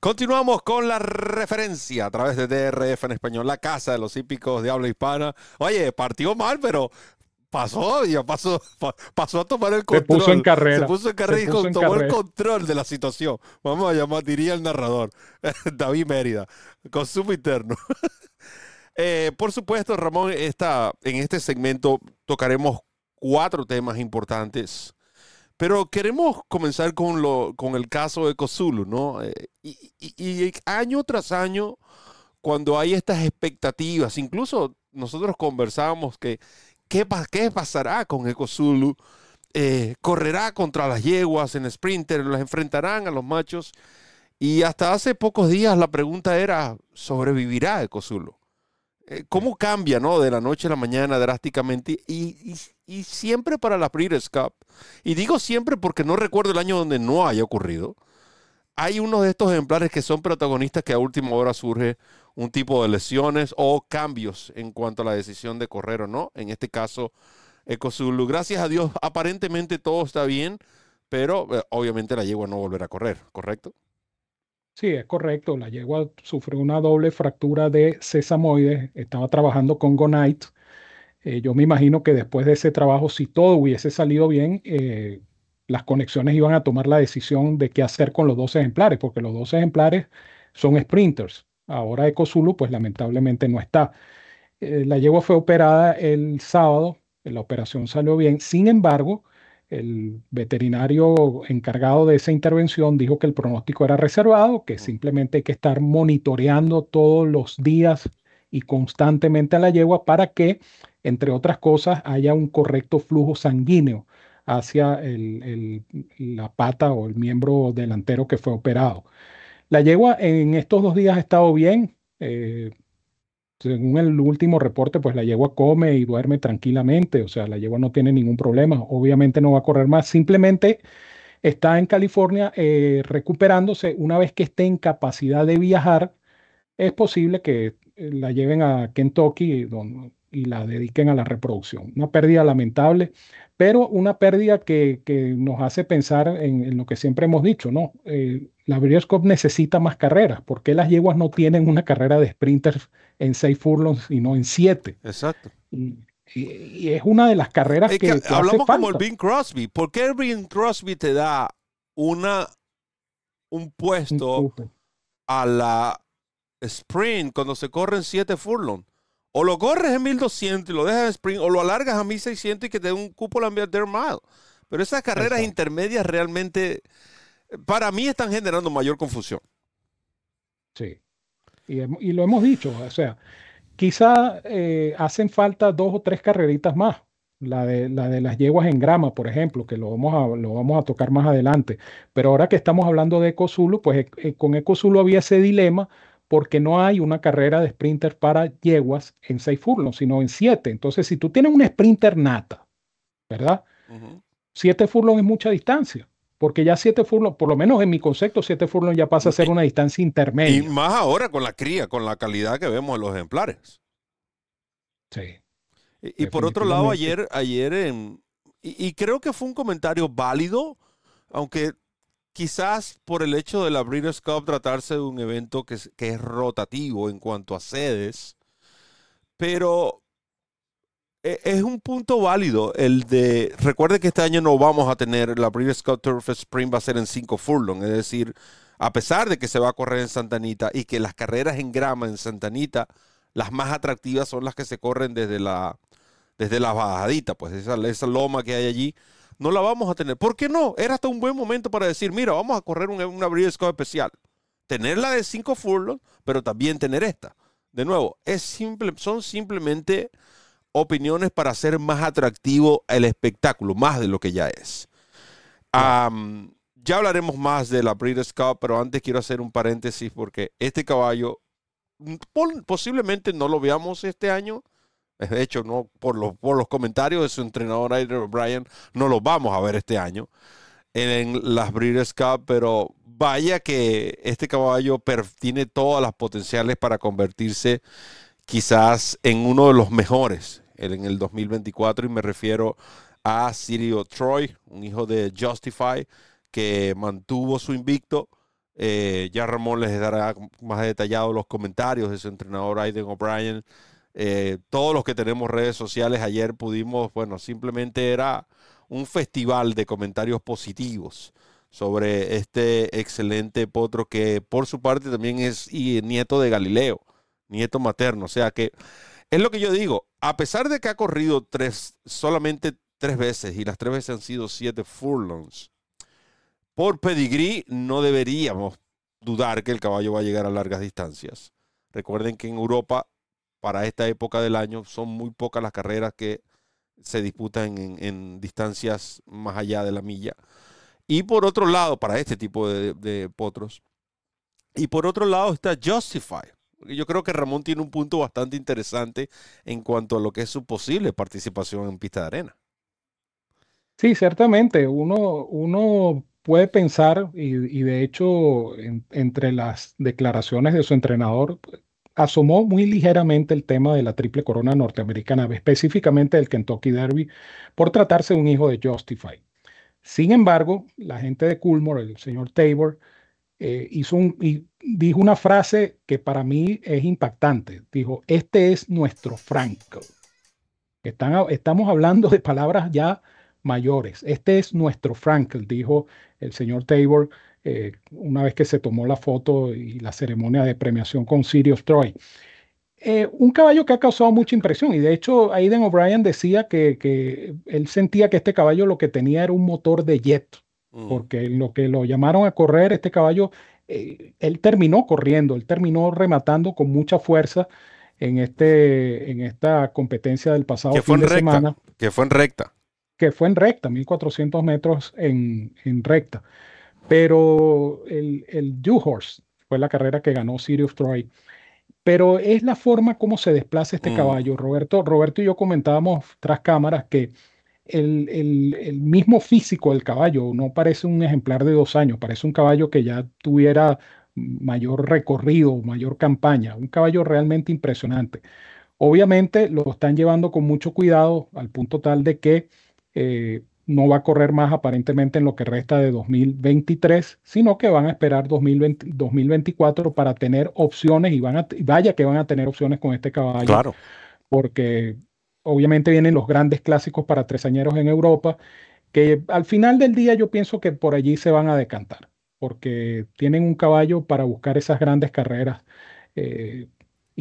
Continuamos con la referencia a través de DRF en español, la casa de los hípicos de habla hispana. Oye, partió mal, pero pasó, ya pasó, pasó a tomar el control. Se puso en carrera. Se puso en carrera y tomó el control de la situación. Vamos a llamar, diría el narrador, David Mérida, con su interno. Eh, por supuesto, Ramón, esta, en este segmento tocaremos cuatro temas importantes pero queremos comenzar con, lo, con el caso de Cozulu, ¿no? Eh, y, año tras año, cuando hay estas expectativas, incluso nosotros conversábamos que qué, qué pasará con Ecozulu, eh, correrá contra las yeguas en Sprinter, las enfrentarán a los machos. Y hasta hace pocos días la pregunta era, ¿sobrevivirá Ecozulu? Eh, ¿Cómo cambia, no? De la noche a la mañana drásticamente y, siempre para la Breeders' Cup. Y digo siempre porque no recuerdo el año donde no haya ocurrido. Hay uno de estos ejemplares que son protagonistas que a última hora surge un tipo de lesiones o cambios en cuanto a la decisión de correr o no. En este caso, Ecozulu. Gracias a Dios, aparentemente todo está bien, pero eh, obviamente la yegua no volverá a correr, ¿correcto? Sí, es correcto. La yegua sufrió una doble fractura de sesamoides. Estaba trabajando con Gonite. Eh, yo me imagino que después de ese trabajo, si todo hubiese salido bien, eh, las conexiones iban a tomar la decisión de qué hacer con los dos ejemplares, porque los dos ejemplares son sprinters. Ahora Ecozulu, pues lamentablemente no está. Eh, la yegua fue operada el sábado, la operación salió bien. Sin embargo, el veterinario encargado de esa intervención dijo que el pronóstico era reservado, que simplemente hay que estar monitoreando todos los días y constantemente a la yegua para que, entre otras cosas, haya un correcto flujo sanguíneo hacia la pata o el miembro delantero que fue operado. La yegua en estos dos días ha estado bien. Eh, según el último reporte, pues la yegua come y duerme tranquilamente, o sea, la yegua no tiene ningún problema, obviamente no va a correr más, simplemente está en California eh, recuperándose, una vez que esté en capacidad de viajar, es posible que la lleven a Kentucky, y la dediquen a la reproducción. Una pérdida lamentable, pero una pérdida que, que nos hace pensar en, lo que siempre hemos dicho, ¿no? Eh, la Breeders' Cup necesita más carreras. ¿Por qué las yeguas no tienen una carrera de sprinters en seis furlongs y no en siete? Exacto. Y, es una de las carreras que, hablamos como el Bing Crosby. ¿Por qué el Bing Crosby te da una un puesto a la sprint cuando se corren siete furlong? O lo corres en 1200 y lo dejas en sprint, o lo alargas a 1600 y que te dé un cupo la Mile. Pero esas carreras intermedias realmente, para mí, están generando mayor confusión. Sí. Y, lo hemos dicho, o sea, quizá eh, hacen falta dos o tres carreritas más. La de, la de las yeguas en grama, por ejemplo, que lo vamos, a, lo vamos a tocar más adelante. Pero ahora que estamos hablando de Ecozulu, pues eh, con Ecozulu había ese dilema porque no hay una carrera de sprinter para yeguas en seis furlongs, sino en siete. Entonces, si tú tienes un sprinter nata, ¿verdad? Siete furlongs es mucha distancia, porque ya siete furlongs, por lo menos en mi concepto, siete furlongs ya pasa a ser una distancia intermedia. Y más ahora con la cría, con la calidad que vemos en los ejemplares. Sí. Y, por otro lado, ayer, ayer en, y creo que fue un comentario válido, aunque quizás por el hecho de la Breeders' Cup tratarse de un evento que es, que es rotativo en cuanto a sedes, pero e, es un punto válido el de, recuerde que este año no vamos a tener, la Breeders' Cup Turf Spring va a ser en 5 furlong, es decir, a pesar de que se va a correr en Santa Anita y que las carreras en grama en Santa Anita, las más atractivas son las que se corren desde la, desde bajadita, pues esa, esa loma que hay allí, no la vamos a tener. ¿Por qué no? Era hasta un buen momento para decir, mira, vamos a correr una, una Breeders' Cup especial. Tener la de 5 furlongs, pero también tener esta. De nuevo, es simple, son simplemente opiniones para hacer más atractivo el espectáculo, más de lo que ya es. ya hablaremos más de la Breeders' Cup, pero antes quiero hacer un paréntesis porque este caballo mm, posiblemente no lo veamos este año, de hecho, no por los, por los comentarios de su entrenador Aidan O'Brien, no lo vamos a ver este año en, las Breeders' Cup, pero vaya que este caballo tiene todas las potenciales para convertirse quizás en uno de los mejores en el 2024 y me refiero a Sirio Troy, un hijo de Justify que mantuvo su invicto. Eh, ya Ramón les dará más detallados los comentarios de su entrenador Aiden O'Brien eh, todos los que tenemos redes sociales ayer pudimos, bueno, simplemente era un festival de comentarios positivos sobre este excelente potro que por su parte también es nieto de Galileo, nieto materno. O sea que es lo que yo digo, a pesar de que ha corrido tres, solamente tres veces y las tres veces han sido siete furlongs, por pedigrí no deberíamos dudar que el caballo va a llegar a largas distancias. Recuerden que en Europa para esta época del año son muy pocas las carreras que se disputan en, distancias más allá de la milla. Y por otro lado, para este tipo de, potros. Y por otro lado está Justify. Yo creo que Ramón tiene un punto bastante interesante en cuanto a lo que es su posible participación en pista de arena. Sí, ciertamente. Uno, uno puede pensar, y, de hecho, entre las declaraciones de su entrenador, asomó muy ligeramente el tema de la triple corona norteamericana, específicamente del Kentucky Derby, por tratarse de un hijo de Justify. Sin embargo, la gente de Coolmore, el señor Tabor, eh, hizo y dijo una frase que para mí es impactante. Dijo, este es nuestro Franco. Estamos hablando de palabras ya mayores. Este es nuestro Frankel, dijo el señor Tabor eh, una vez que se tomó la foto y la ceremonia de premiación con Sirius Troy. Eh, un caballo que ha causado mucha impresión y de hecho Aiden O'Brien decía que, él sentía que este caballo lo que tenía era un motor de jet, mm. porque lo que lo llamaron a correr, este caballo, eh, él terminó corriendo, él terminó rematando con mucha fuerza en, este, en esta competencia del pasado que fin de semana. Que fue en recta. Que fue en recta, 1400 metros en, en recta. Pero el, el horse fue la carrera que ganó Sirius Troy. Pero es la forma como se desplaza este mm. caballo. Roberto, Roberto y yo comentábamos tras cámaras que el, el, mismo físico del caballo no parece un ejemplar de dos años, parece un caballo que ya tuviera mayor recorrido, mayor campaña, un caballo realmente impresionante. Obviamente lo están llevando con mucho cuidado al punto tal de que eh, no va a correr más aparentemente en lo que resta de 2023, sino que van a esperar 2024 para tener opciones y van a, vaya que van a tener opciones con este caballo. Claro. Porque obviamente vienen los grandes clásicos para tresañeros en Europa, que al final del día yo pienso que por allí se van a decantar, porque tienen un caballo para buscar esas grandes carreras. Eh,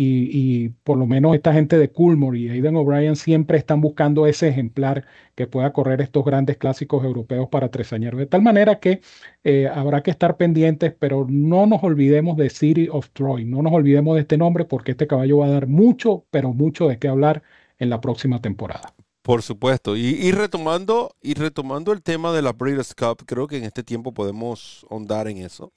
y, por lo menos esta gente de Coolmore y Aidan O'Brien siempre están buscando ese ejemplar que pueda correr estos grandes clásicos europeos para tresañeros. De tal manera que eh, habrá que estar pendientes, pero no nos olvidemos de City of Troy, no nos olvidemos de este nombre porque este caballo va a dar mucho, pero mucho de qué hablar en la próxima temporada. Por supuesto. Y, retomando, y retomando el tema de la Breeders' Cup, creo que en este tiempo podemos ahondar en eso.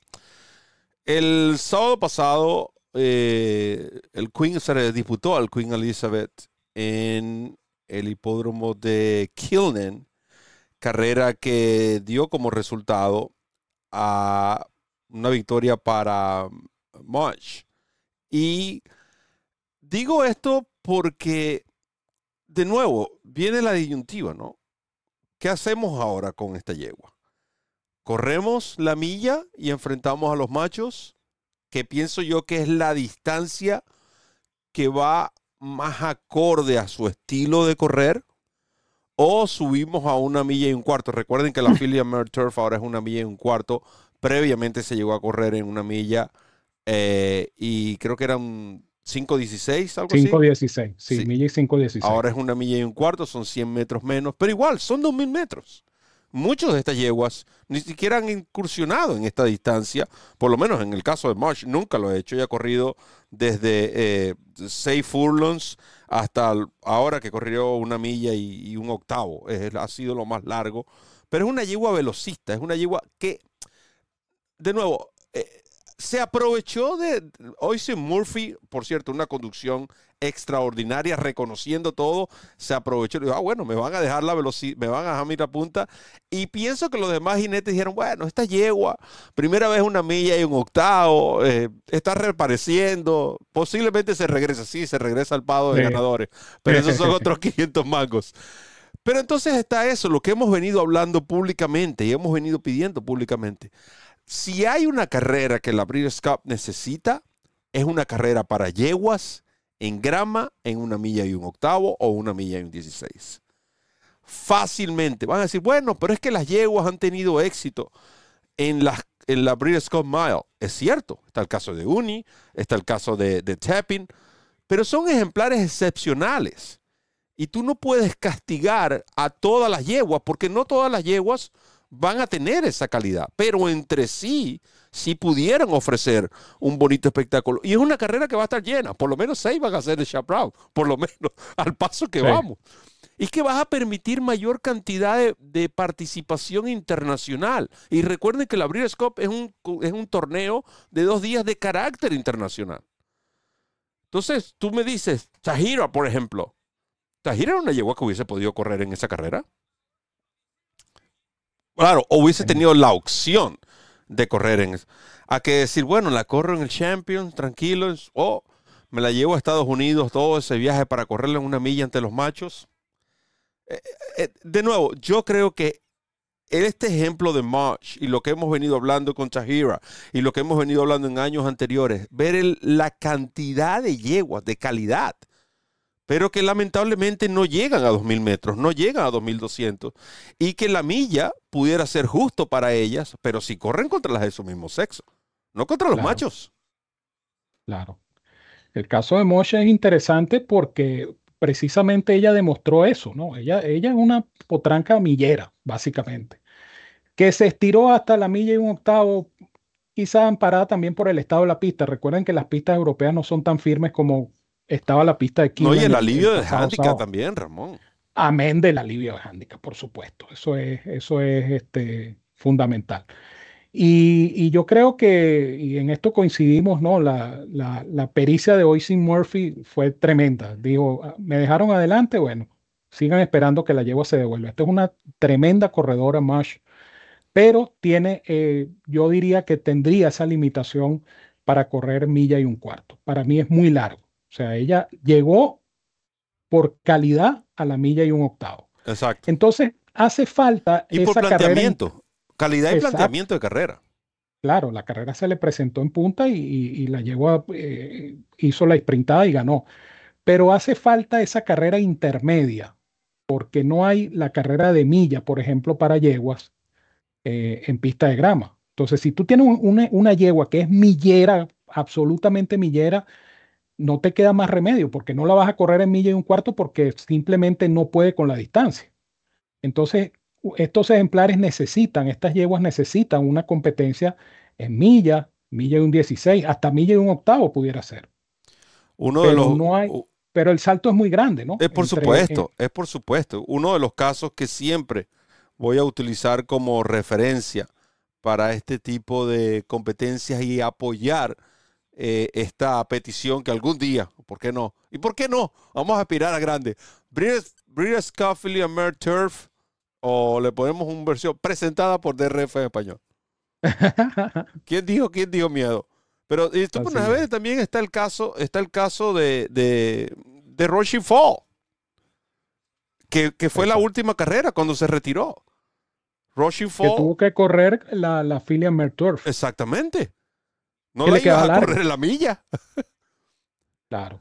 El sábado pasado eh, el Queen se disputó al Queen Elizabeth en el hipódromo de Kilnen, carrera que dio como resultado a una victoria para March. Y digo esto porque, de nuevo, viene la disyuntiva, ¿no? ¿Qué hacemos ahora con esta yegua? ¿Corremos la milla y enfrentamos a los machos? Que pienso yo que es la distancia que va más acorde a su estilo de correr, o subimos a una milla y un cuarto. Recuerden que la filia Mer Turf ahora es una milla y un cuarto. Previamente se llegó a correr en una milla eh, y creo que eran 5.16, algo 5.16, sí, sí, milla y 5.16. Ahora es una milla y un cuarto, son 100 metros menos, pero igual, son 2.000 metros muchos de estas yeguas ni siquiera han incursionado en esta distancia, por lo menos en el caso de Marsh, nunca lo ha hecho, ya ha corrido desde 6 eh, furlongs hasta ahora que corrió una milla y, un octavo, ha sido lo más largo, pero es una yegua velocista, es una yegua que, de nuevo, eh, se aprovechó de Oisin Murphy, por cierto, una conducción extraordinaria, reconociendo todo, se aprovechó. Y dijo, ah, bueno, me van a dejar la velocidad, me van a dejar mi punta. Y pienso que los demás jinetes dijeron, bueno, esta yegua, primera vez una milla y un octavo, eh, está reapareciendo, posiblemente se regresa, sí, se regresa al pado de ganadores, pero esos son otros 500 mangos. Pero entonces está eso, lo que hemos venido hablando públicamente y hemos venido pidiendo públicamente. Si hay una carrera que la Breeders' Cup necesita, es una carrera para yeguas en grama en una milla y un octavo o una milla y un 16. Fácilmente. Van a decir, bueno, pero es que las yeguas han tenido éxito en, las, en la Breeders' Cup Mile. Es cierto. Está el caso de Uni, está el caso de, de Tapping, pero son ejemplares excepcionales. Y tú no puedes castigar a todas las yeguas, porque no todas las yeguas van a tener esa calidad, pero entre sí si pudieran ofrecer un bonito espectáculo. Y es una carrera que va a estar llena, por lo menos seis van a ser de Chaparral, por lo menos al paso que vamos. Y que vas a permitir mayor cantidad de, participación internacional. Y recuerden que la Breeders' Cup es un, es un torneo de dos días de carácter internacional. Entonces, tú me dices, Tahira, por ejemplo. ¿Tahira era una yegua que hubiese podido correr en esa carrera? Claro, hubiese tenido la opción de correr en eso. A que decir, bueno, la corro en el Champions, tranquilo, o me la llevo a Estados Unidos, todo ese viaje para correrla en una milla ante los machos. Eh, eh, de nuevo, yo creo que este ejemplo de March y lo que hemos venido hablando con Tahira y lo que hemos venido hablando en años anteriores, ver la cantidad de yeguas de calidad pero que lamentablemente no llegan a 2.000 metros, no llegan a 2.200, y que la milla pudiera ser justo para ellas, pero si corren contra las de su mismo sexo, no contra los machos. Claro. El caso de Moshe es interesante porque precisamente ella demostró eso, ¿no? Ella, ella es una potranca millera, básicamente, que se estiró hasta la milla y un octavo, quizá amparada también por el estado de la pista. Recuerden que las pistas europeas no son tan firmes como estaba la pista de No, y el alivio de handicap también, Ramón. Amén del alivio de handicap, por supuesto. Eso es, eso es este, fundamental. Y, yo creo que, y en esto coincidimos, ¿no? La, la, pericia de Oisin Murphy fue tremenda. Digo, ah, me dejaron adelante, bueno, sigan esperando que la yegua se devuelva. Esta es una tremenda corredora, Mash, pero tiene, eh, yo diría que tendría esa limitación para correr milla y un cuarto. Para mí es muy largo. O sea, ella llegó por calidad a la milla y un octavo. Exacto. Entonces, hace falta Y por esa carrera. planteamiento. Calidad y Exacto. planteamiento de carrera. Claro, la carrera se le presentó en punta y, la yegua eh, hizo la sprintada y ganó. Pero hace falta esa carrera intermedia, porque no hay la carrera de milla, por ejemplo, para yeguas eh, en pista de grama. Entonces, si tú tienes un- una, una yegua que es millera, absolutamente millera, no te queda más remedio, porque no la vas a correr en milla y un cuarto porque simplemente no puede con la distancia. Entonces, estos ejemplares necesitan, estas yeguas necesitan una competencia en milla, milla y un 16, hasta milla y un octavo pudiera ser. Uno de Pero los. no hay- u- Pero el salto es muy grande, ¿no? Es por Entre- supuesto, es por supuesto. Uno de los casos que siempre voy a utilizar como referencia para este tipo de competencias y apoyar eh, esta petición que algún día, ¿por qué no? ¿Y por qué no? Vamos a aspirar a grande. Brita Scuffle y Amer Turf, o le ponemos una versión presentada por DRF en español. ¿Quién dijo, quién dijo miedo? Pero y tú Así pones a ver, es. también está el caso, está el caso de, de, de Roshi Fall, que, que fue la última carrera cuando se retiró. Roshi que Fall, tuvo que correr la, la filia Merturf. exactamente. No le ibas a correr la milla. Claro.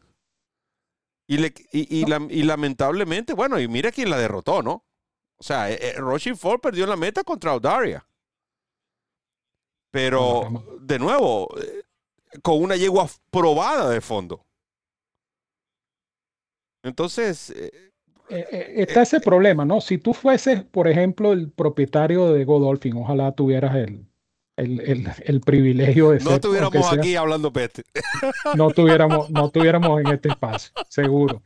Y, le- y, y la- y lamentablemente, bueno, y mira quién la derrotó, ¿no? O sea, eh, eh, Roshi Fall perdió la meta contra Audaria. Pero, de nuevo, eh, con una yegua probada de fondo. Entonces, eh, está ese problema, ¿no? Si tú fueses, por ejemplo, el propietario de Godolphin, ojalá tuvieras el, el, el- el privilegio de no ser, aunque estuviéramos sea- aquí hablando peste. no tuviéramos, no tuviéramos en este espacio, seguro.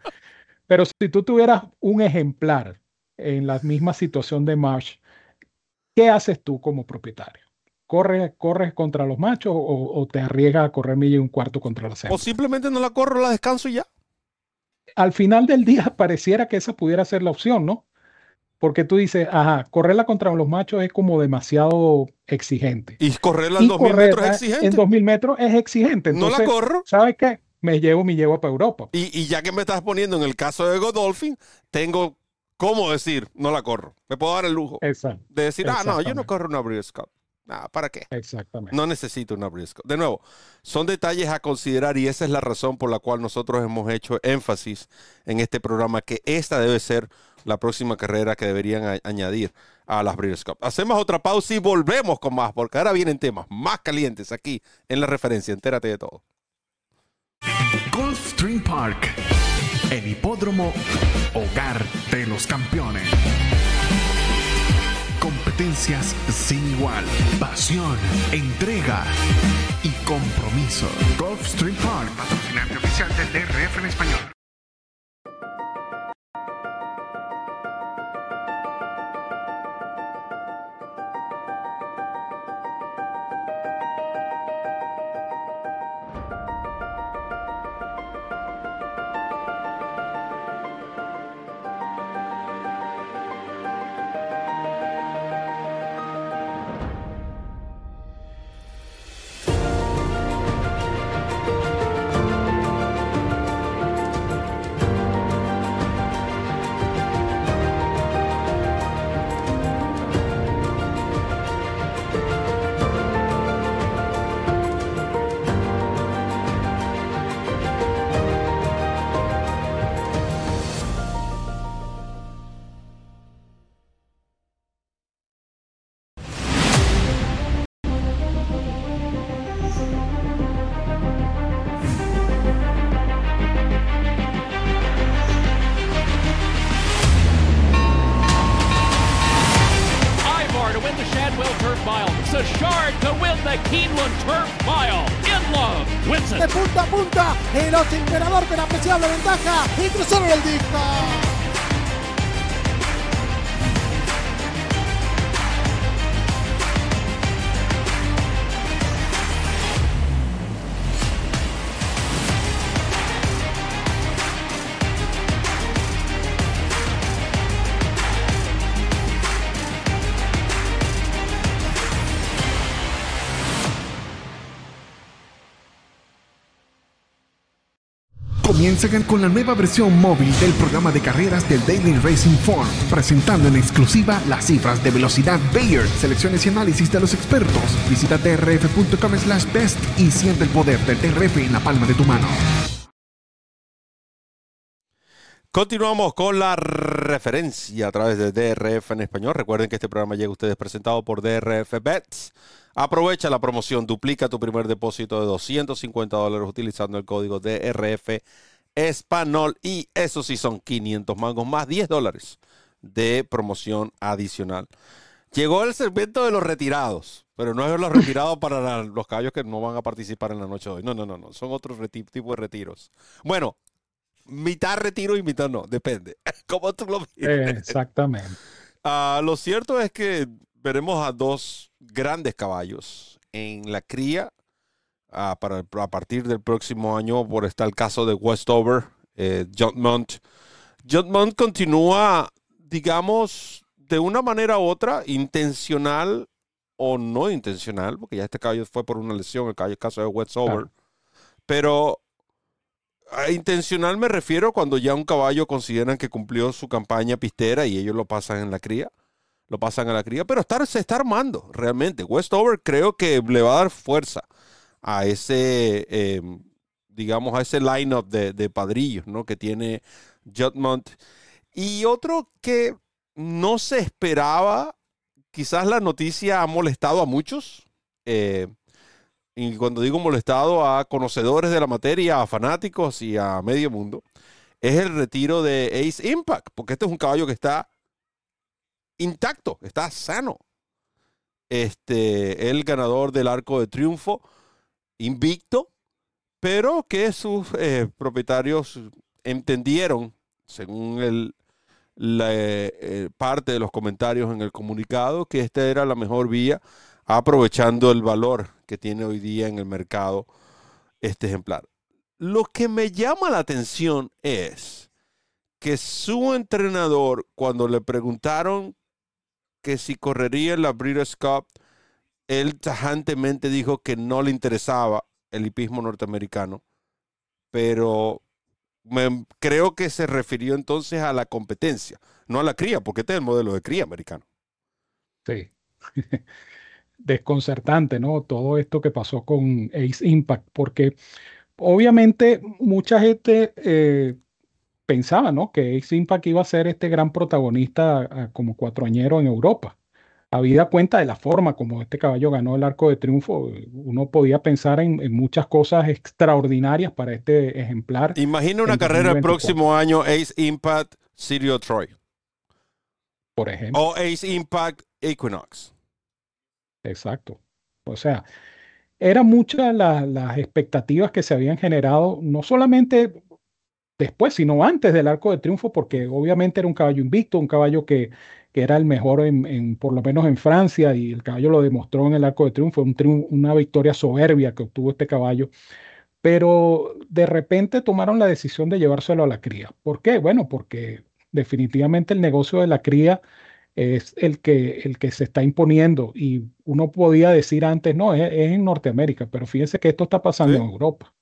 Pero si tú tuvieras un ejemplar en la misma situación de Marsh, ¿qué haces tú como propietario? ¿Corres, corres contra los machos o, o te arriesgas a correr milla y un cuarto contra las O hembras? simplemente no la corro, la descanso y ya. Al final del día pareciera que esa pudiera ser la opción, ¿no? Porque tú dices, ajá, correrla contra los machos es como demasiado exigente. Y correrla en Y 2000 metros es exigente. En 2000 metros es exigente. no la corro. ¿sabes qué? Me llevo mi yegua para Europa. Y, y ya que me estás poniendo en el caso de Godolphin, tengo cómo decir, no la corro. Me puedo dar el lujo Exacto, de decir, ah, no, yo no corro una Breeders' Cup. Ah, ¿Para qué? exactamente. No necesito una Cup. De nuevo, son detalles a considerar y esa es la razón por la cual nosotros hemos hecho énfasis en este programa, que esta debe ser la próxima carrera que deberían añadir a las Breeders' Cup. Hacemos otra pausa y volvemos con más, porque ahora vienen temas más calientes aquí en la referencia. Entérate de todo. Gulfstream Park, el hipódromo hogar de los campeones. Competencias sin igual, pasión, entrega y compromiso. Gulfstream Park, patrocinante oficial del DRF en español. Emperador con apreciable ventaja Comienza con la nueva versión móvil del programa de carreras del Daily Racing Form, presentando en exclusiva las cifras de velocidad Bayer, selecciones y análisis de los expertos. Visita drf.com slash best y siente el poder del DRF en la palma de tu mano. Continuamos con la referencia a través de DRF en español. Recuerden que este programa llega a ustedes presentado por DRF Bets. Aprovecha la promoción, duplica tu primer depósito de 250 dólares utilizando el código DRF Español y eso sí son 500 mangos más 10 dólares de promoción adicional. Llegó el segmento de los retirados, pero no es los retirados para los caballos que no van a participar en la noche de hoy. No, no, no, no. Son otros tipos de retiros. Bueno, mitad retiro y mitad no, depende. ¿Cómo tú lo ves? Exactamente. Uh, lo cierto es que veremos a dos grandes caballos en la cría uh, para a partir del próximo año, por está el caso de Westover, eh, John Mont. John Mont continúa, digamos, de una manera u otra, intencional o no intencional, porque ya este caballo fue por una lesión, el, caballo, el caso de Westover, pero a intencional me refiero cuando ya un caballo consideran que cumplió su campaña pistera y ellos lo pasan en la cría. Lo pasan a la cría, pero se está armando realmente. Westover creo que le va a dar fuerza a ese, em, digamos, a ese lineup de, de padrillos ¿no? que tiene Judmont. Y otro que no se esperaba, quizás la noticia ha molestado a muchos. Eh, y cuando digo molestado a conocedores de la materia, a fanáticos y a medio mundo, es el retiro de Ace Impact, porque este es un caballo que está intacto, está sano. Este, el ganador del arco de triunfo, invicto, pero que sus eh, propietarios entendieron, según el, la, eh, parte de los comentarios en el comunicado, que esta era la mejor vía aprovechando el valor que tiene hoy día en el mercado este ejemplar. Lo que me llama la atención es que su entrenador, cuando le preguntaron que si correría en la Breeders' Cup, él tajantemente dijo que no le interesaba el hipismo norteamericano, pero me, creo que se refirió entonces a la competencia, no a la cría, porque este es el modelo de cría americano. Sí. desconcertante, ¿no? Todo esto que pasó con Ace Impact, porque obviamente mucha gente eh, pensaba, ¿no? Que Ace Impact iba a ser este gran protagonista como cuatroañero en Europa. Habida cuenta de la forma como este caballo ganó el arco de triunfo, uno podía pensar en, muchas cosas extraordinarias para este ejemplar. Imagina una carrera el próximo año, Ace Impact, Sirio Troy. Por ejemplo. O Ace Impact, Equinox. Exacto. O sea, eran muchas las expectativas que se habían generado, no solamente después, sino antes del Arco de Triunfo, porque obviamente era un caballo invicto, un caballo que, que era el mejor en, por lo menos en Francia, y el caballo lo demostró en el Arco de Triunfo, un una victoria soberbia que obtuvo este caballo. Pero de repente tomaron la decisión de llevárselo a la cría. ¿Por qué? Bueno, porque definitivamente el negocio de la cría es el que, el que se está imponiendo. Y uno podía decir antes, no, es, en Norteamérica, pero fíjense que esto está pasando en Europa.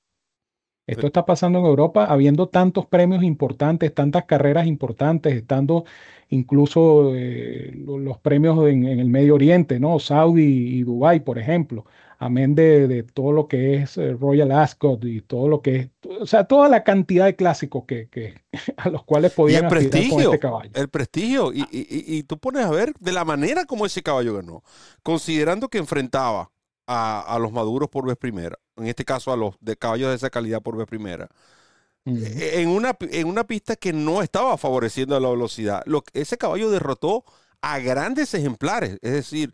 Esto está pasando en Europa, habiendo tantos premios importantes, tantas carreras importantes, estando incluso eh, los premios en, en, el Medio Oriente, ¿no? Saudi y Dubái, por ejemplo amén de, todo lo que es eh, Royal Ascot y todo lo que es, o sea, toda la cantidad de clásicos que, que a los cuales podían el prestigio, con este caballo. El prestigio, y, y, y, tú pones a ver de la manera como ese caballo ganó, considerando que enfrentaba a, a, los maduros por vez primera, en este caso a los de caballos de esa calidad por vez primera. E, en, una, en una pista que no estaba favoreciendo la velocidad. Lo, ese caballo derrotó a grandes ejemplares. Es decir,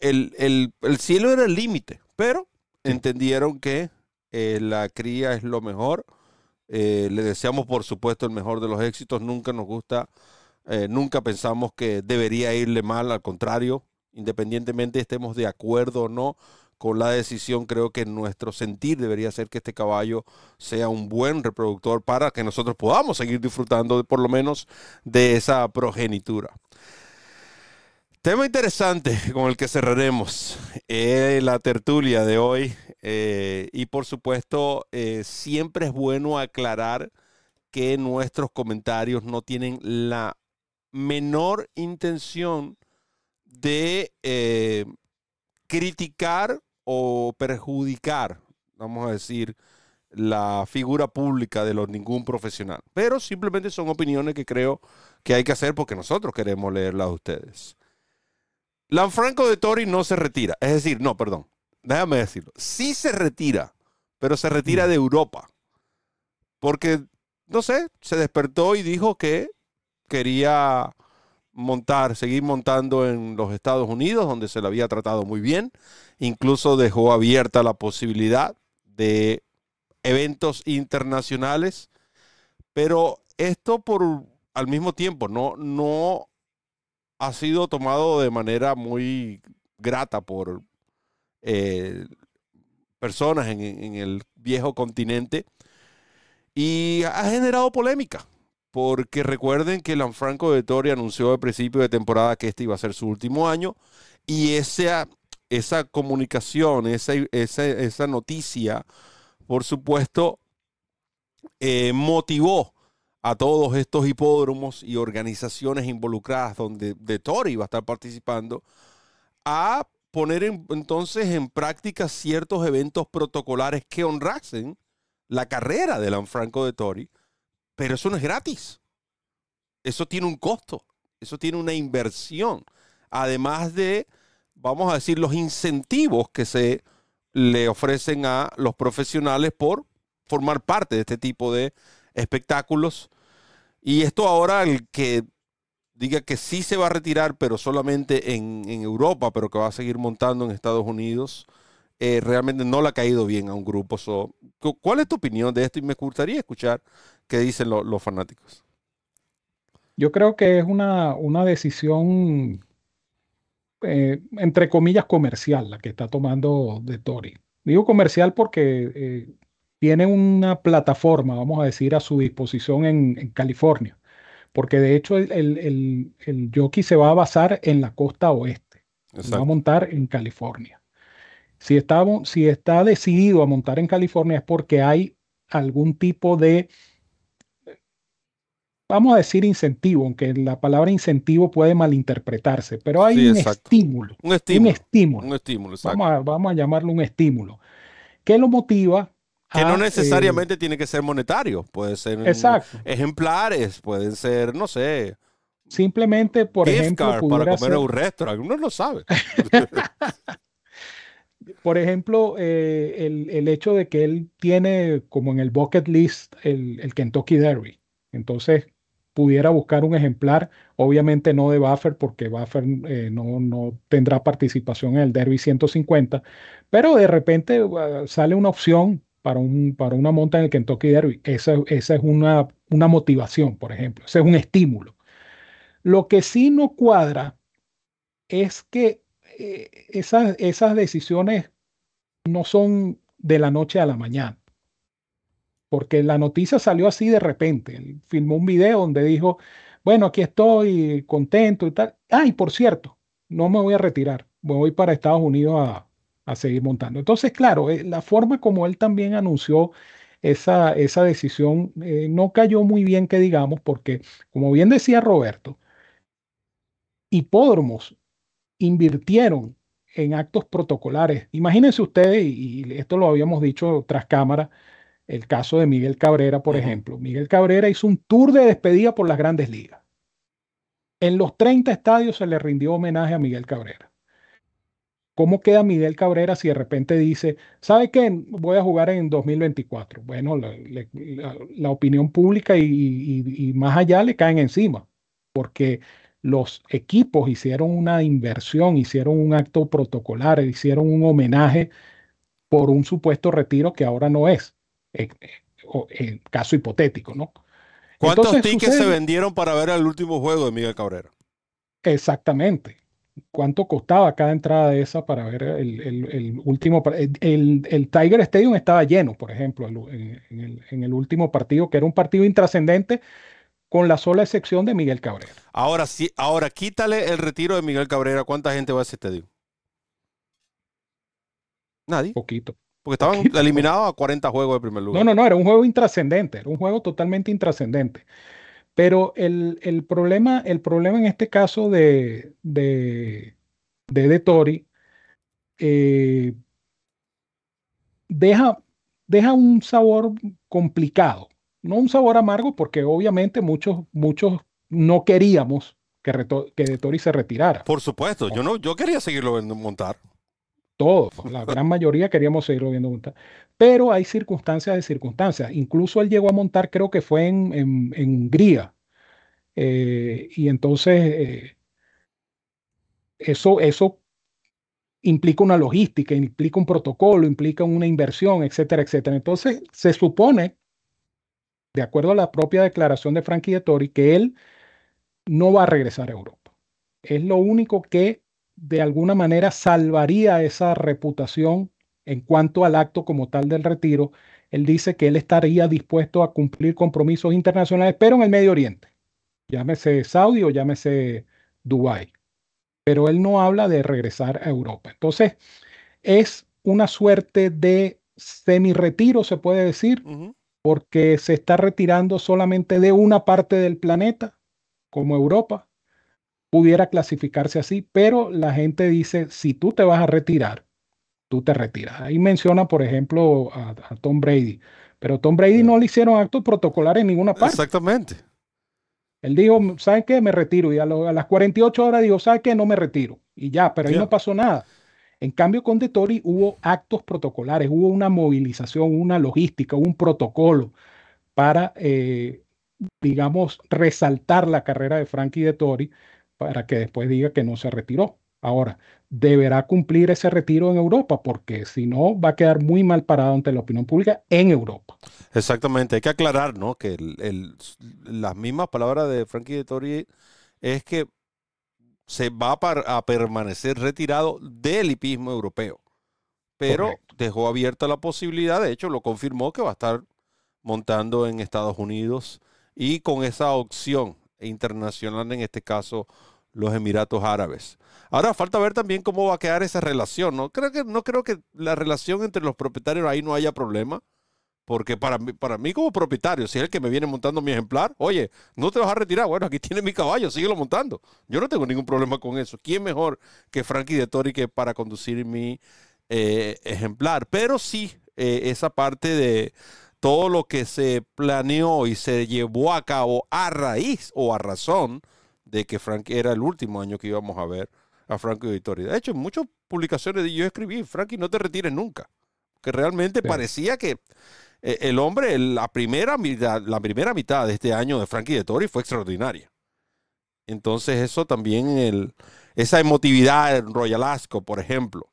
el, cielo era el límite, pero entendieron que eh, la cría es lo mejor. Eh, le deseamos, por supuesto, el mejor de los éxitos. Nunca nos gusta, eh, nunca pensamos que debería irle mal, al contrario, independientemente estemos de acuerdo o no con la decisión, creo que nuestro sentir debería ser que este caballo sea un buen reproductor para que nosotros podamos seguir disfrutando por lo menos de esa progenitura. Tema interesante con el que cerraremos eh, la tertulia de hoy Eh, y por supuesto, eh, siempre es bueno aclarar que nuestros comentarios no tienen la menor intención de criticar o perjudicar, vamos a decir, la figura pública de los, ningún profesional. Pero simplemente son opiniones que creo que hay que hacer porque nosotros queremos leerlas a ustedes. Lanfranco de Tori no se retira. Es decir, no, perdón. Déjame decirlo. Sí se retira, pero se retira de Europa. Porque, no sé, se despertó y dijo que quería montar, seguir montando en los Estados Unidos, donde se le había tratado muy bien. Incluso dejó abierta la posibilidad de eventos internacionales. Pero esto por al mismo tiempo no, no ha sido tomado de manera muy grata por eh, personas en, en, el viejo continente y ha generado polémica. Porque recuerden que Lanfranco de Tori anunció al principio de temporada que este iba a ser su último año y esa, esa comunicación, esa, esa, esa noticia, por supuesto, eh, motivó a todos estos hipódromos y organizaciones involucradas donde de Tori va a estar participando a poner en, entonces en práctica ciertos eventos protocolares que honrasen la carrera de Lanfranco de Tori, pero eso no es gratis. Eso tiene un costo, eso tiene una inversión, además de, vamos a decir, los incentivos que se le ofrecen a los profesionales por formar parte de este tipo de espectáculos. Y esto ahora el que diga que sí se va a retirar, pero solamente en, Europa, pero que va a seguir montando en Estados Unidos, eh, realmente no le ha caído bien a un grupo. So, ¿Cuál es tu opinión de esto? Y me gustaría escuchar qué dicen lo, los fanáticos. Yo creo que es una, una decisión, eh, entre comillas, comercial la que está tomando de Tori. Digo comercial porque eh, tiene una plataforma, vamos a decir, a su disposición en, en California. Porque de hecho el, el, el, el, jockey se va a basar en la costa oeste. Exacto. Va a montar en California. Si está, si está decidido a montar en California es porque hay algún tipo de, vamos a decir incentivo, aunque la palabra incentivo puede malinterpretarse, pero hay sí, un, estímulo, un estímulo. Un estímulo. Un estímulo vamos, a, vamos a llamarlo un estímulo. ¿Qué lo motiva? Que no necesariamente eh, tiene que ser monetario, puede ser exacto. ejemplares, pueden ser, no sé. Simplemente, por gift ejemplo, card para comer ser... en un restaurante, uno no sabe. por ejemplo, eh, el, el, hecho de que él tiene como en el bucket list el, el, Kentucky Derby. Entonces, pudiera buscar un ejemplar, obviamente no de Buffer, porque Buffer eh, no, no, tendrá participación en el Derby 150, pero de repente uh, sale una opción para, un, para una monta en el Kentucky Derby. Esa, esa es una, una motivación, por ejemplo. Ese es un estímulo. Lo que sí no cuadra es que eh, esas, esas decisiones no son de la noche a la mañana. Porque la noticia salió así de repente. Él filmó un video donde dijo, bueno, aquí estoy contento y tal. Ah, y por cierto, no me voy a retirar. Voy para Estados Unidos a, a seguir montando. Entonces, claro, eh, la forma como él también anunció esa, esa decisión eh, no cayó muy bien, que digamos, porque, como bien decía Roberto, hipódromos invirtieron en actos protocolares. Imagínense ustedes, y, esto lo habíamos dicho tras cámara, el caso de Miguel Cabrera, por ejemplo. Miguel Cabrera hizo un tour de despedida por las grandes ligas. En los 30 estadios se le rindió homenaje a Miguel Cabrera. ¿Cómo queda Miguel Cabrera si de repente dice, ¿sabe qué? Voy a jugar en 2024. Bueno, la, la, la opinión pública y, y, y, más allá le caen encima, porque los equipos hicieron una inversión, hicieron un acto protocolar, hicieron un homenaje por un supuesto retiro que ahora no es, en, en caso hipotético, ¿no? ¿Cuántos Entonces, tickets sucede... se vendieron para ver el último juego de Miguel Cabrera? Exactamente cuánto costaba cada entrada de esa para ver el, el, el último. El, el, Tiger Stadium estaba lleno, por ejemplo, en, en, el, en el último partido, que era un partido intrascendente, con la sola excepción de Miguel Cabrera. Ahora sí, ahora quítale el retiro de Miguel Cabrera. ¿Cuánta gente va a ese estadio? Nadie. Poquito. Porque estaban eliminados a 40 juegos de primer lugar. No, no, no, era un juego intrascendente, era un juego totalmente intrascendente. Pero el, el, problema, el problema en este caso de, de, de, de Tori eh, deja, deja un sabor complicado. No un sabor amargo, porque obviamente muchos, muchos no queríamos que, que De Tori se retirara. Por supuesto, yo no, yo quería seguirlo viendo montar. Todos, la gran mayoría queríamos seguirlo viendo montar. Pero hay circunstancias de circunstancias. Incluso él llegó a montar, creo que fue en, en, Hungría. Eh, y entonces eh, eso, eso implica una logística, implica un protocolo, implica una inversión, etcétera, etcétera. Entonces se supone, de acuerdo a la propia declaración de Frankie de Tori, que él no va a regresar a Europa. Es lo único que de alguna manera salvaría esa reputación en cuanto al acto como tal del retiro. Él dice que él estaría dispuesto a cumplir compromisos internacionales, pero en el Medio Oriente, llámese Saudi o llámese Dubái. Pero él no habla de regresar a Europa. Entonces, es una suerte de semi-retiro, se puede decir, porque se está retirando solamente de una parte del planeta, como Europa, pudiera clasificarse así, pero la gente dice, si tú te vas a retirar, tú te retiras. Ahí menciona, por ejemplo, a, Tom Brady, pero Tom Brady no le hicieron actos protocolares en ninguna parte. Exactamente. Él dijo, ¿sabes qué? Me retiro. Y a, las 48 horas dijo, ¿sabes qué? No me retiro. Y ya, pero ahí no pasó nada. En cambio, con De Tori hubo actos protocolares, hubo una movilización, una logística, un protocolo para eh, digamos, resaltar la carrera de Frankie de Tori para que después diga que no se retiró. Ahora, deberá cumplir ese retiro en Europa, porque si no, va a quedar muy mal parado ante la opinión pública en Europa. Exactamente, hay que aclarar, ¿no? Que las mismas palabras de Frankie de Tori es que se va a, permanecer retirado del hipismo europeo, pero dejó abierta la posibilidad, de hecho lo confirmó que va a estar montando en Estados Unidos y con esa opción internacional, en este caso los Emiratos Árabes. Ahora falta ver también cómo va a quedar esa relación. No creo que, no creo que la relación entre los propietarios ahí no haya problema. Porque para mí, para mí como propietario, si es el que me viene montando mi ejemplar, oye, no te vas a retirar, bueno, aquí tiene mi caballo, síguelo montando. Yo no tengo ningún problema con eso. ¿Quién mejor que Frankie de Tori que para conducir mi eh, ejemplar? Pero sí, eh, esa parte de, todo lo que se planeó y se llevó a cabo a raíz o a razón de que Frank era el último año que íbamos a ver a Frankie Vittoria. De hecho, en muchas publicaciones yo escribí, Frankie, no te retires nunca. Que realmente parecía que eh, el hombre, la primera, mitad, la primera mitad de este año de Frankie de Tori fue extraordinaria. Entonces eso también, el, esa emotividad en Royal Ascot, por ejemplo.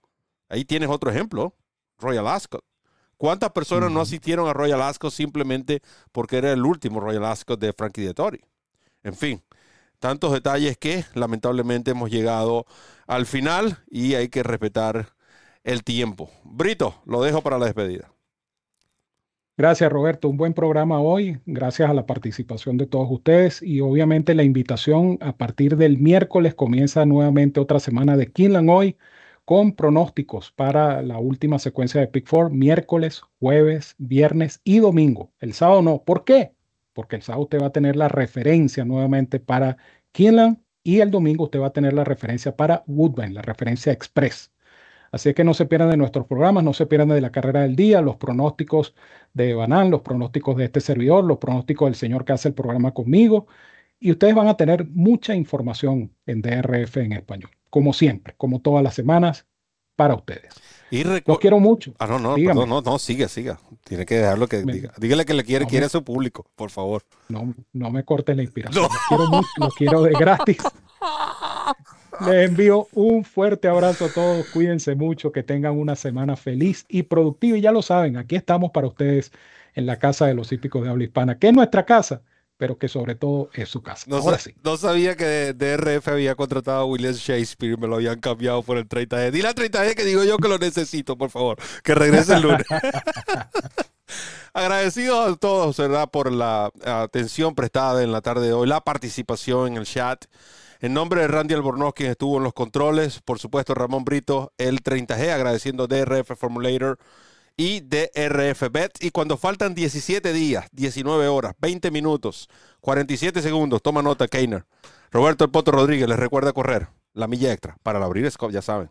Ahí tienes otro ejemplo, Royal Ascot. ¿Cuántas personas no asistieron a Royal Ascot simplemente porque era el último Royal Ascot de Frankie de Tori? En fin, tantos detalles que lamentablemente hemos llegado al final y hay que respetar el tiempo. Brito, lo dejo para la despedida. Gracias Roberto, un buen programa hoy, gracias a la participación de todos ustedes y obviamente la invitación a partir del miércoles comienza nuevamente otra semana de Kinlan hoy con pronósticos para la última secuencia de Pick Four, miércoles, jueves, viernes y domingo. El sábado no. ¿Por qué? Porque el sábado usted va a tener la referencia nuevamente para Kinland y el domingo usted va a tener la referencia para Woodbine, la referencia express. Así que no se pierdan de nuestros programas, no se pierdan de la carrera del día, los pronósticos de Banán, los pronósticos de este servidor, los pronósticos del señor que hace el programa conmigo. Y ustedes van a tener mucha información en DRF en español como siempre, como todas las semanas, para ustedes. Y Los quiero mucho. Ah, no, no, no, no, no, siga, siga. Tiene que dejarlo que diga. Dígale que le quiere, quiere a su público, por favor. No, no me corte la inspiración. Los quiero mucho, los quiero de gratis. Les envío un fuerte abrazo a todos. Cuídense mucho, que tengan una semana feliz y productiva. Y ya lo saben, aquí estamos para ustedes en la Casa de los Hípicos de Habla Hispana, que es nuestra casa pero que sobre todo es su casa. No, Ahora sí. no sabía que DRF había contratado a William Shakespeare, me lo habían cambiado por el 30 Dile al 30 que digo yo que lo necesito, por favor, que regrese el lunes. Agradecido a todos, ¿verdad? Por la atención prestada en la tarde de hoy, la participación en el chat. En nombre de Randy Albornoz, quien estuvo en los controles, por supuesto Ramón Brito, el 30G, agradeciendo a DRF Formulator y DRF Bet. Y cuando faltan 17 días, 19 horas, 20 minutos, 47 segundos, toma nota, Keiner. Roberto El Poto Rodríguez les recuerda correr la milla extra para el abrir scope, ya saben.